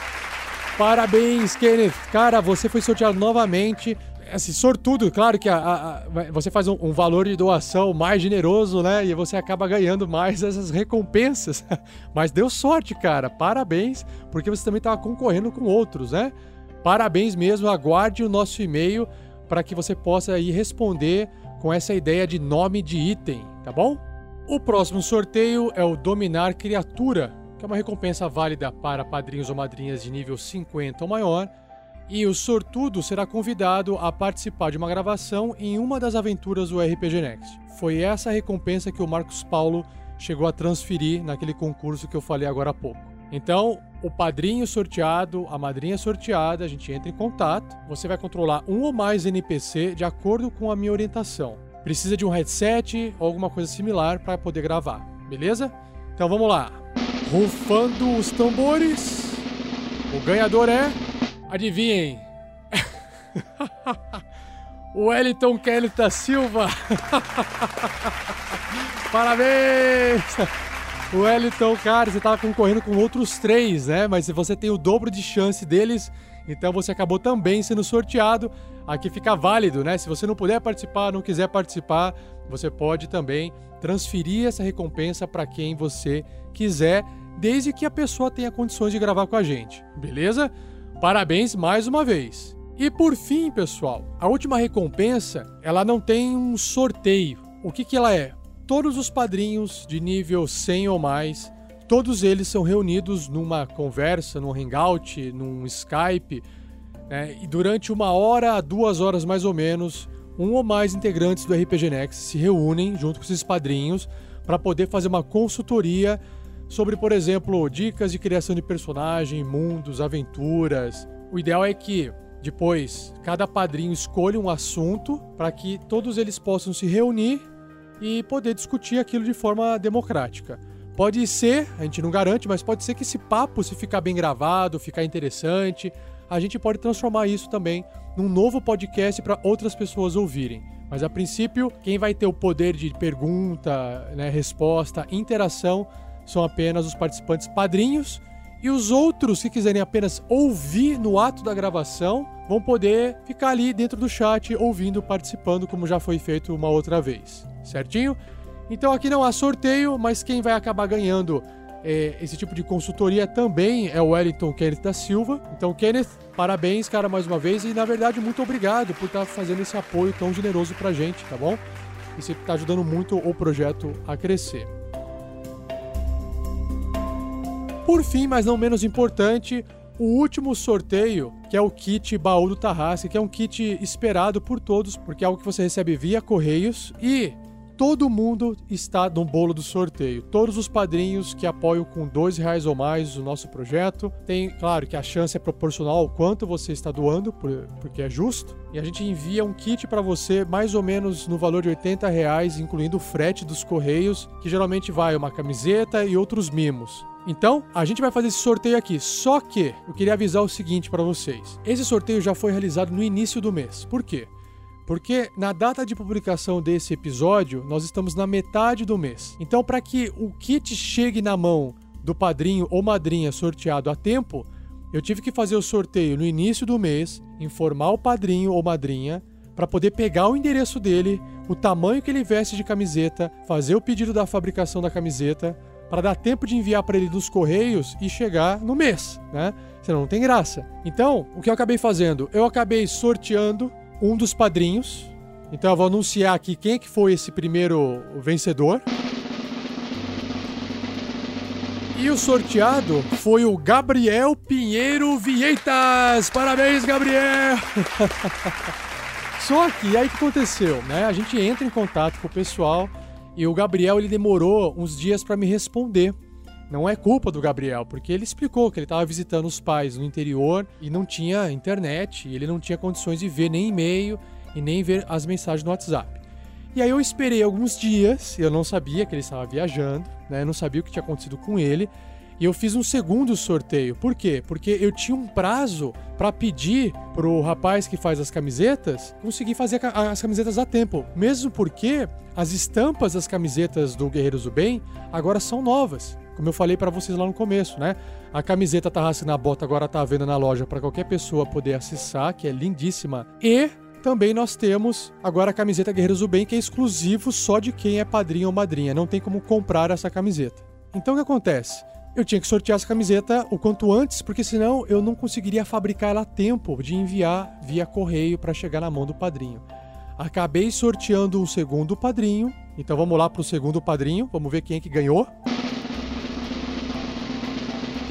Parabéns, Kenneth. Cara, você foi sorteado novamente. Assim, sortudo, claro que a, a, a, você faz um, um, valor de doação mais generoso, né? E você acaba ganhando mais essas recompensas. <laughs> Mas deu sorte, cara. Parabéns, porque você também estava concorrendo com outros, né? Parabéns mesmo. Aguarde o nosso e-mail para que você possa aí responder com essa ideia de nome de item, tá bom? O próximo sorteio é o Dominar Criatura, que é uma recompensa válida para padrinhos ou madrinhas de nível 50 ou maior, e o sortudo será convidado a participar de uma gravação em uma das aventuras do RPG Next. Foi essa recompensa que o Marcos Paulo chegou a transferir naquele concurso que eu falei agora há pouco. Então, o padrinho sorteado, a madrinha sorteada, a gente entra em contato. Você vai controlar um ou mais NPC de acordo com a minha orientação. Precisa de um headset ou alguma coisa similar para poder gravar, beleza? Então vamos lá. Rufando os tambores. O ganhador é. Adivinhem? <laughs> o Wellington Kelly da Silva. <laughs> Parabéns! O Wellington, cara, você tava concorrendo com outros três, né? Mas se você tem o dobro de chance deles, então você acabou também sendo sorteado. Aqui fica válido, né? Se você não puder participar, não quiser participar, você pode também transferir essa recompensa para quem você quiser, desde que a pessoa tenha condições de gravar com a gente, beleza? Parabéns mais uma vez. E por fim, pessoal, a última recompensa, ela não tem um sorteio. O que, que ela é? todos os padrinhos de nível 100 ou mais, todos eles são reunidos numa conversa, num hangout, num Skype, né? e durante uma hora a duas horas mais ou menos, um ou mais integrantes do RPG Next se reúnem junto com esses padrinhos para poder fazer uma consultoria sobre, por exemplo, dicas de criação de personagem, mundos, aventuras. O ideal é que depois cada padrinho escolha um assunto para que todos eles possam se reunir e poder discutir aquilo de forma democrática. Pode ser, a gente não garante, mas pode ser que esse papo, se ficar bem gravado, ficar interessante, a gente pode transformar isso também num novo podcast para outras pessoas ouvirem. Mas a princípio, quem vai ter o poder de pergunta, né, resposta, interação são apenas os participantes padrinhos e os outros que quiserem apenas ouvir no ato da gravação vão poder ficar ali dentro do chat ouvindo, participando, como já foi feito uma outra vez. Certinho? Então aqui não há sorteio, mas quem vai acabar ganhando é, esse tipo de consultoria também é o Wellington Kenneth da Silva. Então, Kenneth, parabéns, cara, mais uma vez. E na verdade, muito obrigado por estar fazendo esse apoio tão generoso pra gente, tá bom? Isso está ajudando muito o projeto a crescer. Por fim, mas não menos importante, o último sorteio, que é o kit Baú do Tarrasque, que é um kit esperado por todos, porque é algo que você recebe via correios e todo mundo está no bolo do sorteio. Todos os padrinhos que apoiam com dois reais ou mais o nosso projeto. Tem, claro, que a chance é proporcional ao quanto você está doando, porque é justo. E a gente envia um kit para você mais ou menos no valor de 80 reais, incluindo o frete dos correios, que geralmente vai uma camiseta e outros mimos. Então, a gente vai fazer esse sorteio aqui. Só que eu queria avisar o seguinte para vocês. Esse sorteio já foi realizado no início do mês. Por quê? Porque na data de publicação desse episódio, nós estamos na metade do mês. Então, para que o kit chegue na mão do padrinho ou madrinha sorteado a tempo, eu tive que fazer o sorteio no início do mês, informar o padrinho ou madrinha para poder pegar o endereço dele, o tamanho que ele veste de camiseta, fazer o pedido da fabricação da camiseta, para dar tempo de enviar para ele dos correios e chegar no mês, né? Senão não tem graça. Então, o que eu acabei fazendo? Eu acabei sorteando um dos padrinhos. Então eu vou anunciar aqui quem é que foi esse primeiro vencedor. E o sorteado foi o Gabriel Pinheiro Vieitas. Parabéns, Gabriel! <laughs> Só que aí que aconteceu, né? A gente entra em contato com o pessoal e o Gabriel ele demorou uns dias para me responder. Não é culpa do Gabriel, porque ele explicou que ele estava visitando os pais no interior e não tinha internet, ele não tinha condições de ver nem e-mail e nem ver as mensagens no WhatsApp. E aí eu esperei alguns dias, eu não sabia que ele estava viajando, né? Eu não sabia o que tinha acontecido com ele. E eu fiz um segundo sorteio. Por quê? Porque eu tinha um prazo para pedir pro rapaz que faz as camisetas conseguir fazer as camisetas a tempo. Mesmo porque as estampas das camisetas do Guerreiros do Bem agora são novas. Como eu falei para vocês lá no começo, né? A camiseta Tarrace na Bota agora tá à venda na loja para qualquer pessoa poder acessar, que é lindíssima. E também nós temos agora a camiseta Guerreiros do Bem, que é exclusivo só de quem é padrinho ou madrinha. Não tem como comprar essa camiseta. Então o que acontece? Eu tinha que sortear essa camiseta o quanto antes, porque senão eu não conseguiria fabricar ela a tempo de enviar via correio para chegar na mão do padrinho. Acabei sorteando um segundo padrinho, então vamos lá para o segundo padrinho, vamos ver quem é que ganhou.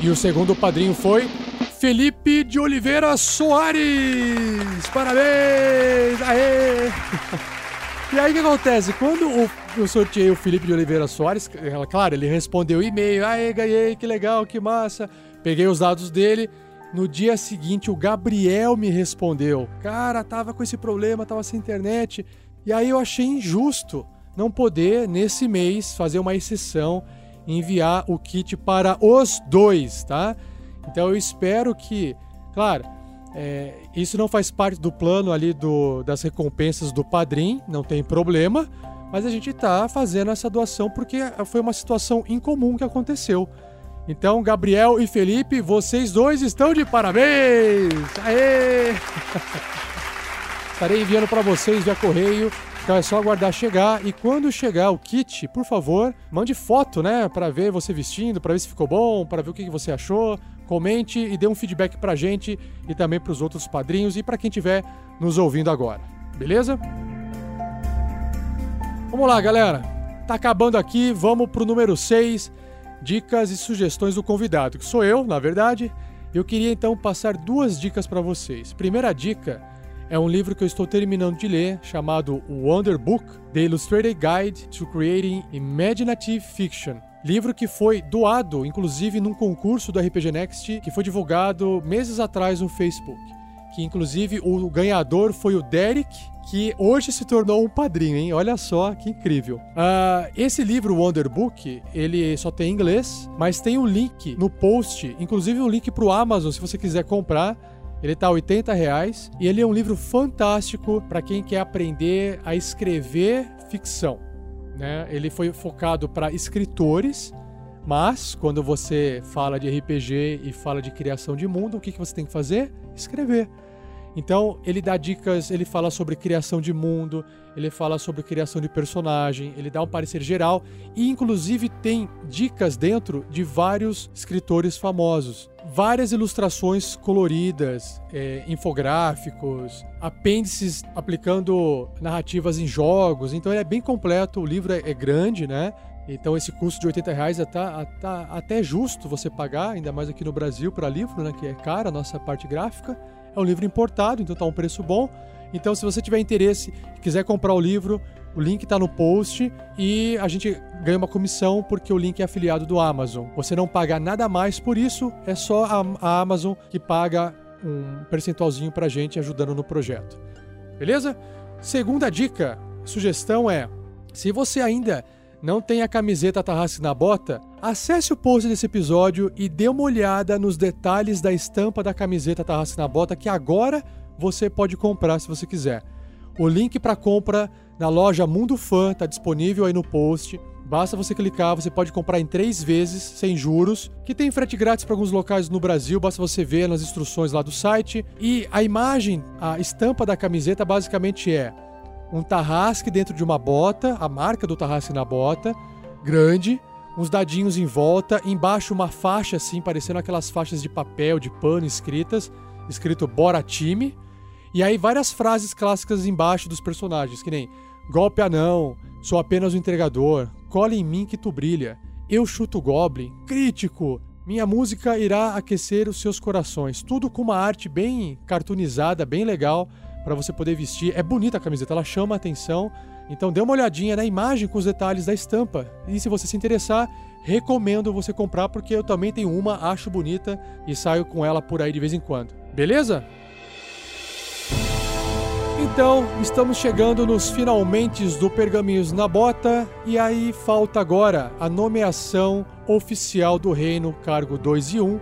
E o segundo padrinho foi Felipe de Oliveira Soares! Parabéns! Aê! <laughs> E aí o que acontece? Quando eu sorteei o Felipe de Oliveira Soares, claro, ele respondeu e-mail, aê, ganhei, que legal, que massa. Peguei os dados dele. No dia seguinte, o Gabriel me respondeu. Cara, tava com esse problema, tava sem internet. E aí eu achei injusto não poder, nesse mês, fazer uma exceção enviar o kit para os dois, tá? Então eu espero que, claro, é, isso não faz parte do plano ali do, das recompensas do padrinho, não tem problema, mas a gente está fazendo essa doação porque foi uma situação incomum que aconteceu. Então, Gabriel e Felipe, vocês dois estão de parabéns! Aê! <laughs> Estarei enviando para vocês via correio. Então é só aguardar chegar e quando chegar o kit, por favor, mande foto, né, para ver você vestindo, para ver se ficou bom, para ver o que você achou, comente e dê um feedback pra gente e também pros outros padrinhos e para quem estiver nos ouvindo agora. Beleza? Vamos lá, galera. Tá acabando aqui, vamos pro número 6, dicas e sugestões do convidado, que sou eu, na verdade. Eu queria então passar duas dicas para vocês. Primeira dica é um livro que eu estou terminando de ler, chamado Wonder Book: The Illustrated Guide to Creating Imaginative Fiction. Livro que foi doado, inclusive, num concurso do RPG Next, que foi divulgado meses atrás no Facebook. Que, inclusive, o ganhador foi o Derek, que hoje se tornou um padrinho, hein? Olha só que incrível. Uh, esse livro, Wonder Book, ele só tem em inglês, mas tem um link no post, inclusive um link para o Amazon, se você quiser comprar. Ele tá 80 reais e ele é um livro fantástico para quem quer aprender a escrever ficção. Né? Ele foi focado para escritores, mas quando você fala de RPG e fala de criação de mundo, o que, que você tem que fazer? Escrever. Então, ele dá dicas, ele fala sobre criação de mundo, ele fala sobre criação de personagem, ele dá um parecer geral e, inclusive, tem dicas dentro de vários escritores famosos. Várias ilustrações coloridas, é, infográficos, apêndices aplicando narrativas em jogos. Então, ele é bem completo. O livro é, é grande, né? Então esse custo de 80 reais é tá, tá até justo você pagar, ainda mais aqui no Brasil para livro, né, que é caro a nossa parte gráfica. É um livro importado, então tá um preço bom. Então, se você tiver interesse e quiser comprar o livro, o link está no post e a gente ganha uma comissão porque o link é afiliado do Amazon. Você não paga nada mais por isso, é só a, a Amazon que paga um percentualzinho pra gente ajudando no projeto. Beleza? Segunda dica, sugestão é: se você ainda não tem a camiseta Tarrasque na Bota, acesse o post desse episódio e dê uma olhada nos detalhes da estampa da camiseta Tarrasque na Bota que agora você pode comprar se você quiser. O link para compra na loja Mundo Fã está disponível aí no post. Basta você clicar, você pode comprar em três vezes, sem juros, que tem frete grátis para alguns locais no Brasil, basta você ver nas instruções lá do site. E a imagem, a estampa da camiseta basicamente é um tarrasque dentro de uma bota, a marca do tarrasque na bota, grande, uns dadinhos em volta, embaixo uma faixa assim, parecendo aquelas faixas de papel, de pano escritas, escrito Bora Time, e aí várias frases clássicas embaixo dos personagens, que nem Golpe anão, sou apenas o entregador, cola em mim que tu brilha, eu chuto Goblin, crítico, minha música irá aquecer os seus corações. Tudo com uma arte bem cartoonizada, bem legal, para você poder vestir. É bonita a camiseta, ela chama a atenção. Então dê uma olhadinha na imagem com os detalhes da estampa. E se você se interessar, recomendo você comprar porque eu também tenho uma, acho bonita e saio com ela por aí de vez em quando. Beleza? Então, estamos chegando nos finalmente do Pergaminhos na Bota e aí falta agora a nomeação oficial do Reino Cargo 2 e 1,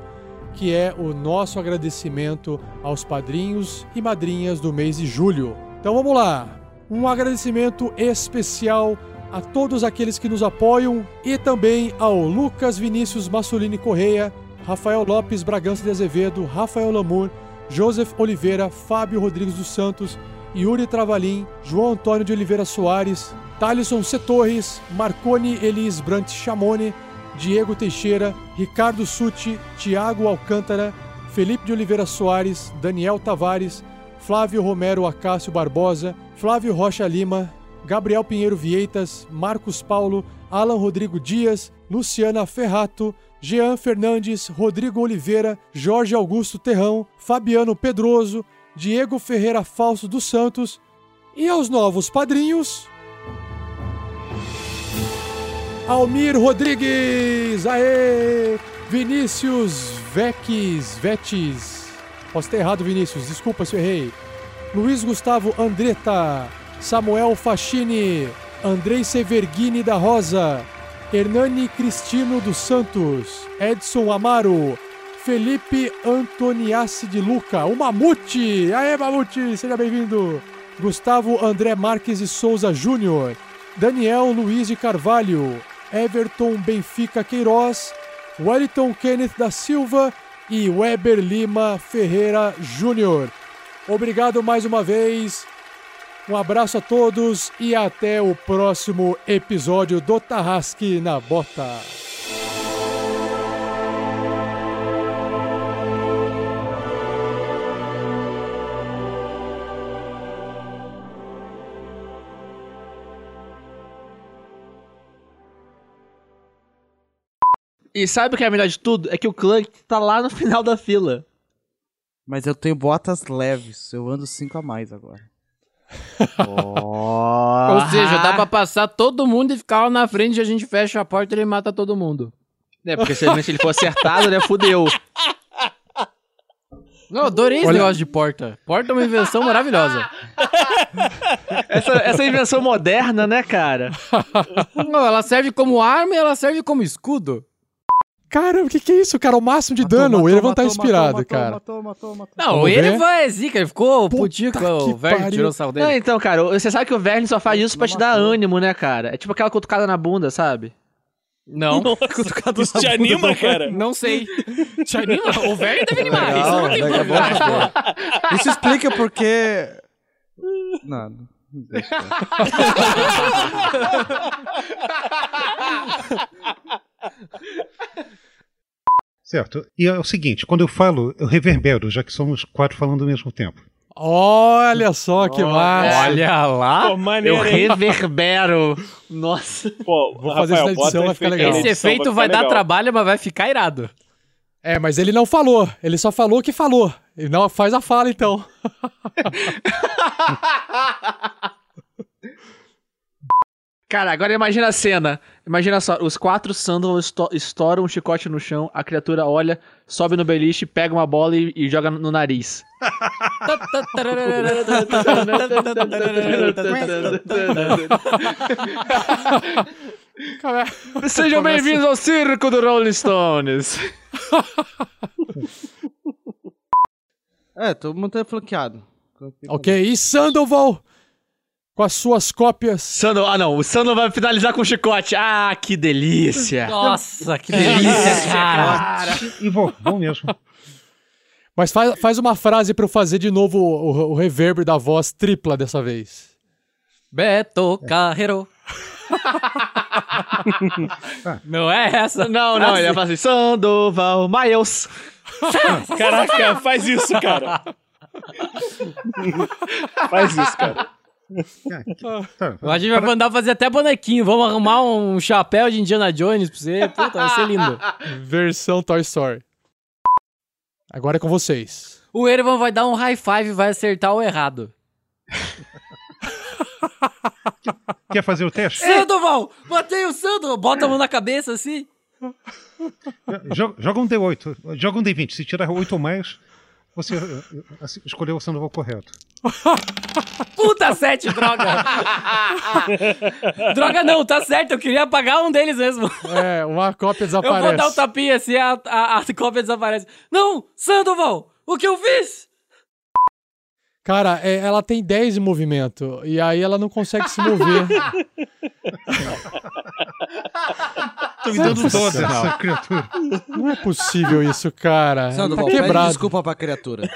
que é o nosso agradecimento aos padrinhos e madrinhas do mês de julho. Então vamos lá. Um agradecimento especial a todos aqueles que nos apoiam e também ao Lucas Vinícius Massolini Correia, Rafael Lopes Bragança de Azevedo, Rafael Lamour, Joseph Oliveira, Fábio Rodrigues dos Santos, Yuri Travalim, João Antônio de Oliveira Soares, Thalisson C. Torres, Marconi Elis Brant Chamone, Diego Teixeira, Ricardo Suti, Tiago Alcântara, Felipe de Oliveira Soares, Daniel Tavares, Flávio Romero Acácio Barbosa, Flávio Rocha Lima, Gabriel Pinheiro Vieitas, Marcos Paulo, Alan Rodrigo Dias, Luciana Ferrato, Jean Fernandes, Rodrigo Oliveira, Jorge Augusto Terrão, Fabiano Pedroso, Diego Ferreira Falso dos Santos e aos novos padrinhos. Almir Rodrigues, aê! Vinícius Veques, Vetes. Posso ter errado, Vinícius, desculpa se eu errei. Luiz Gustavo Andretta, Samuel Fachini, Andrei Severghini da Rosa, Hernani Cristino dos Santos, Edson Amaro, Felipe Antoniassi de Luca, o Mamute! Aê, Mamute, seja bem-vindo! Gustavo André Marques de Souza Júnior, Daniel Luiz de Carvalho, Everton Benfica Queiroz, Wellington Kenneth da Silva e Weber Lima Ferreira Júnior. Obrigado mais uma vez. Um abraço a todos e até o próximo episódio do Tarrasque na Bota. E sabe o que é melhor de tudo? É que o Clank tá lá no <laughs> final da fila. Mas eu tenho botas leves, eu ando 5 a mais agora. <laughs> Ou seja, dá pra passar todo mundo e ficar lá na frente e a gente fecha a porta e ele mata todo mundo. É, porque se ele se ele for acertado, né, fudeu. Não, adorei esse Olha- negócio de porta. Porta é uma invenção maravilhosa. <laughs> Essa, essa invenção moderna, né, cara? Não, ela serve como arma e ela serve como escudo. Caramba, o que, que é isso, cara? O máximo de dano. o Erevan tá inspirado, cara. Matou, matou, matou. Não, Vamos o? Erevan é zica, ele ficou putinho o velho pariu. tirou o sarro Não, dele. então, cara, você sabe que o Verne só faz isso pra te dar ânimo, né, cara? É tipo aquela cutucada na bunda, sabe? Não, <laughs> Cutucada Isso te anima, cara? não sei. Te anima? O velho deve animar, isso Legal, não tem legal, problema. bom Isso explica porque. Não, não deixa. <laughs> Certo. E é o seguinte, quando eu falo, eu reverbero, já que somos quatro falando ao mesmo tempo. Olha só que massa. Olha lá. Pô, Eu maneiro, reverbero. Nossa. Pô, Vou fazer isso na edição, vai ficar legal. Esse efeito vai ficar dar legal. trabalho, mas vai ficar irado. É, mas ele não falou. Ele só falou que falou. Ele não faz a fala, então. <laughs> Cara, agora imagina a cena. Imagina só, os quatro Sandals esto estouram um chicote no chão, a criatura olha, sobe no beliche, pega uma bola e, e joga no nariz. <laughs> Sejam bem-vindos ao circo do Rolling Stones. É, todo mundo tá flanqueado. Ok, e Sandoval com as suas cópias. Sandal, ah não, o Sandal vai finalizar com o chicote. Ah, que delícia. Nossa, que delícia, cara. E vou, bom mesmo. Mas faz, faz uma frase pra eu fazer de novo o, o reverb da voz tripla dessa vez. Beto Carreiro. <laughs> Não é essa? Não, não, ele vai falar assim, Sandoval Miles. Caraca, <laughs> faz isso, cara. faz isso, cara. Tá, A gente vai mandar fazer até bonequinho. Vamos arrumar um chapéu de Indiana Jones pra você. Puta, vai ser lindo. <laughs> Versão Toy Story. Agora é com vocês. O Erevan vai dar um high five e vai acertar o errado. <laughs> Quer fazer o teste? Sandoval! Matei o Sandoval! Bota a mão na cabeça assim. Joga, joga um D8. Joga um D20. Se tirar 8 ou mais, você assim, escolheu o Sandoval correto. <laughs> Puta, sete, droga! <laughs> droga não, tá certo, eu queria apagar um deles mesmo. É, uma cópia Eu desaparece. vou dar um tapinha assim, a, a, a cópia desaparece. Não, Sandoval, o que eu fiz? Cara, é, ela tem 10 em movimento. E aí ela não consegue se mover. <laughs> Tô me dando dó Não. dessa criatura. Não é possível isso, cara. Sandoval, tá pede quebrado. desculpa pra criatura. <laughs>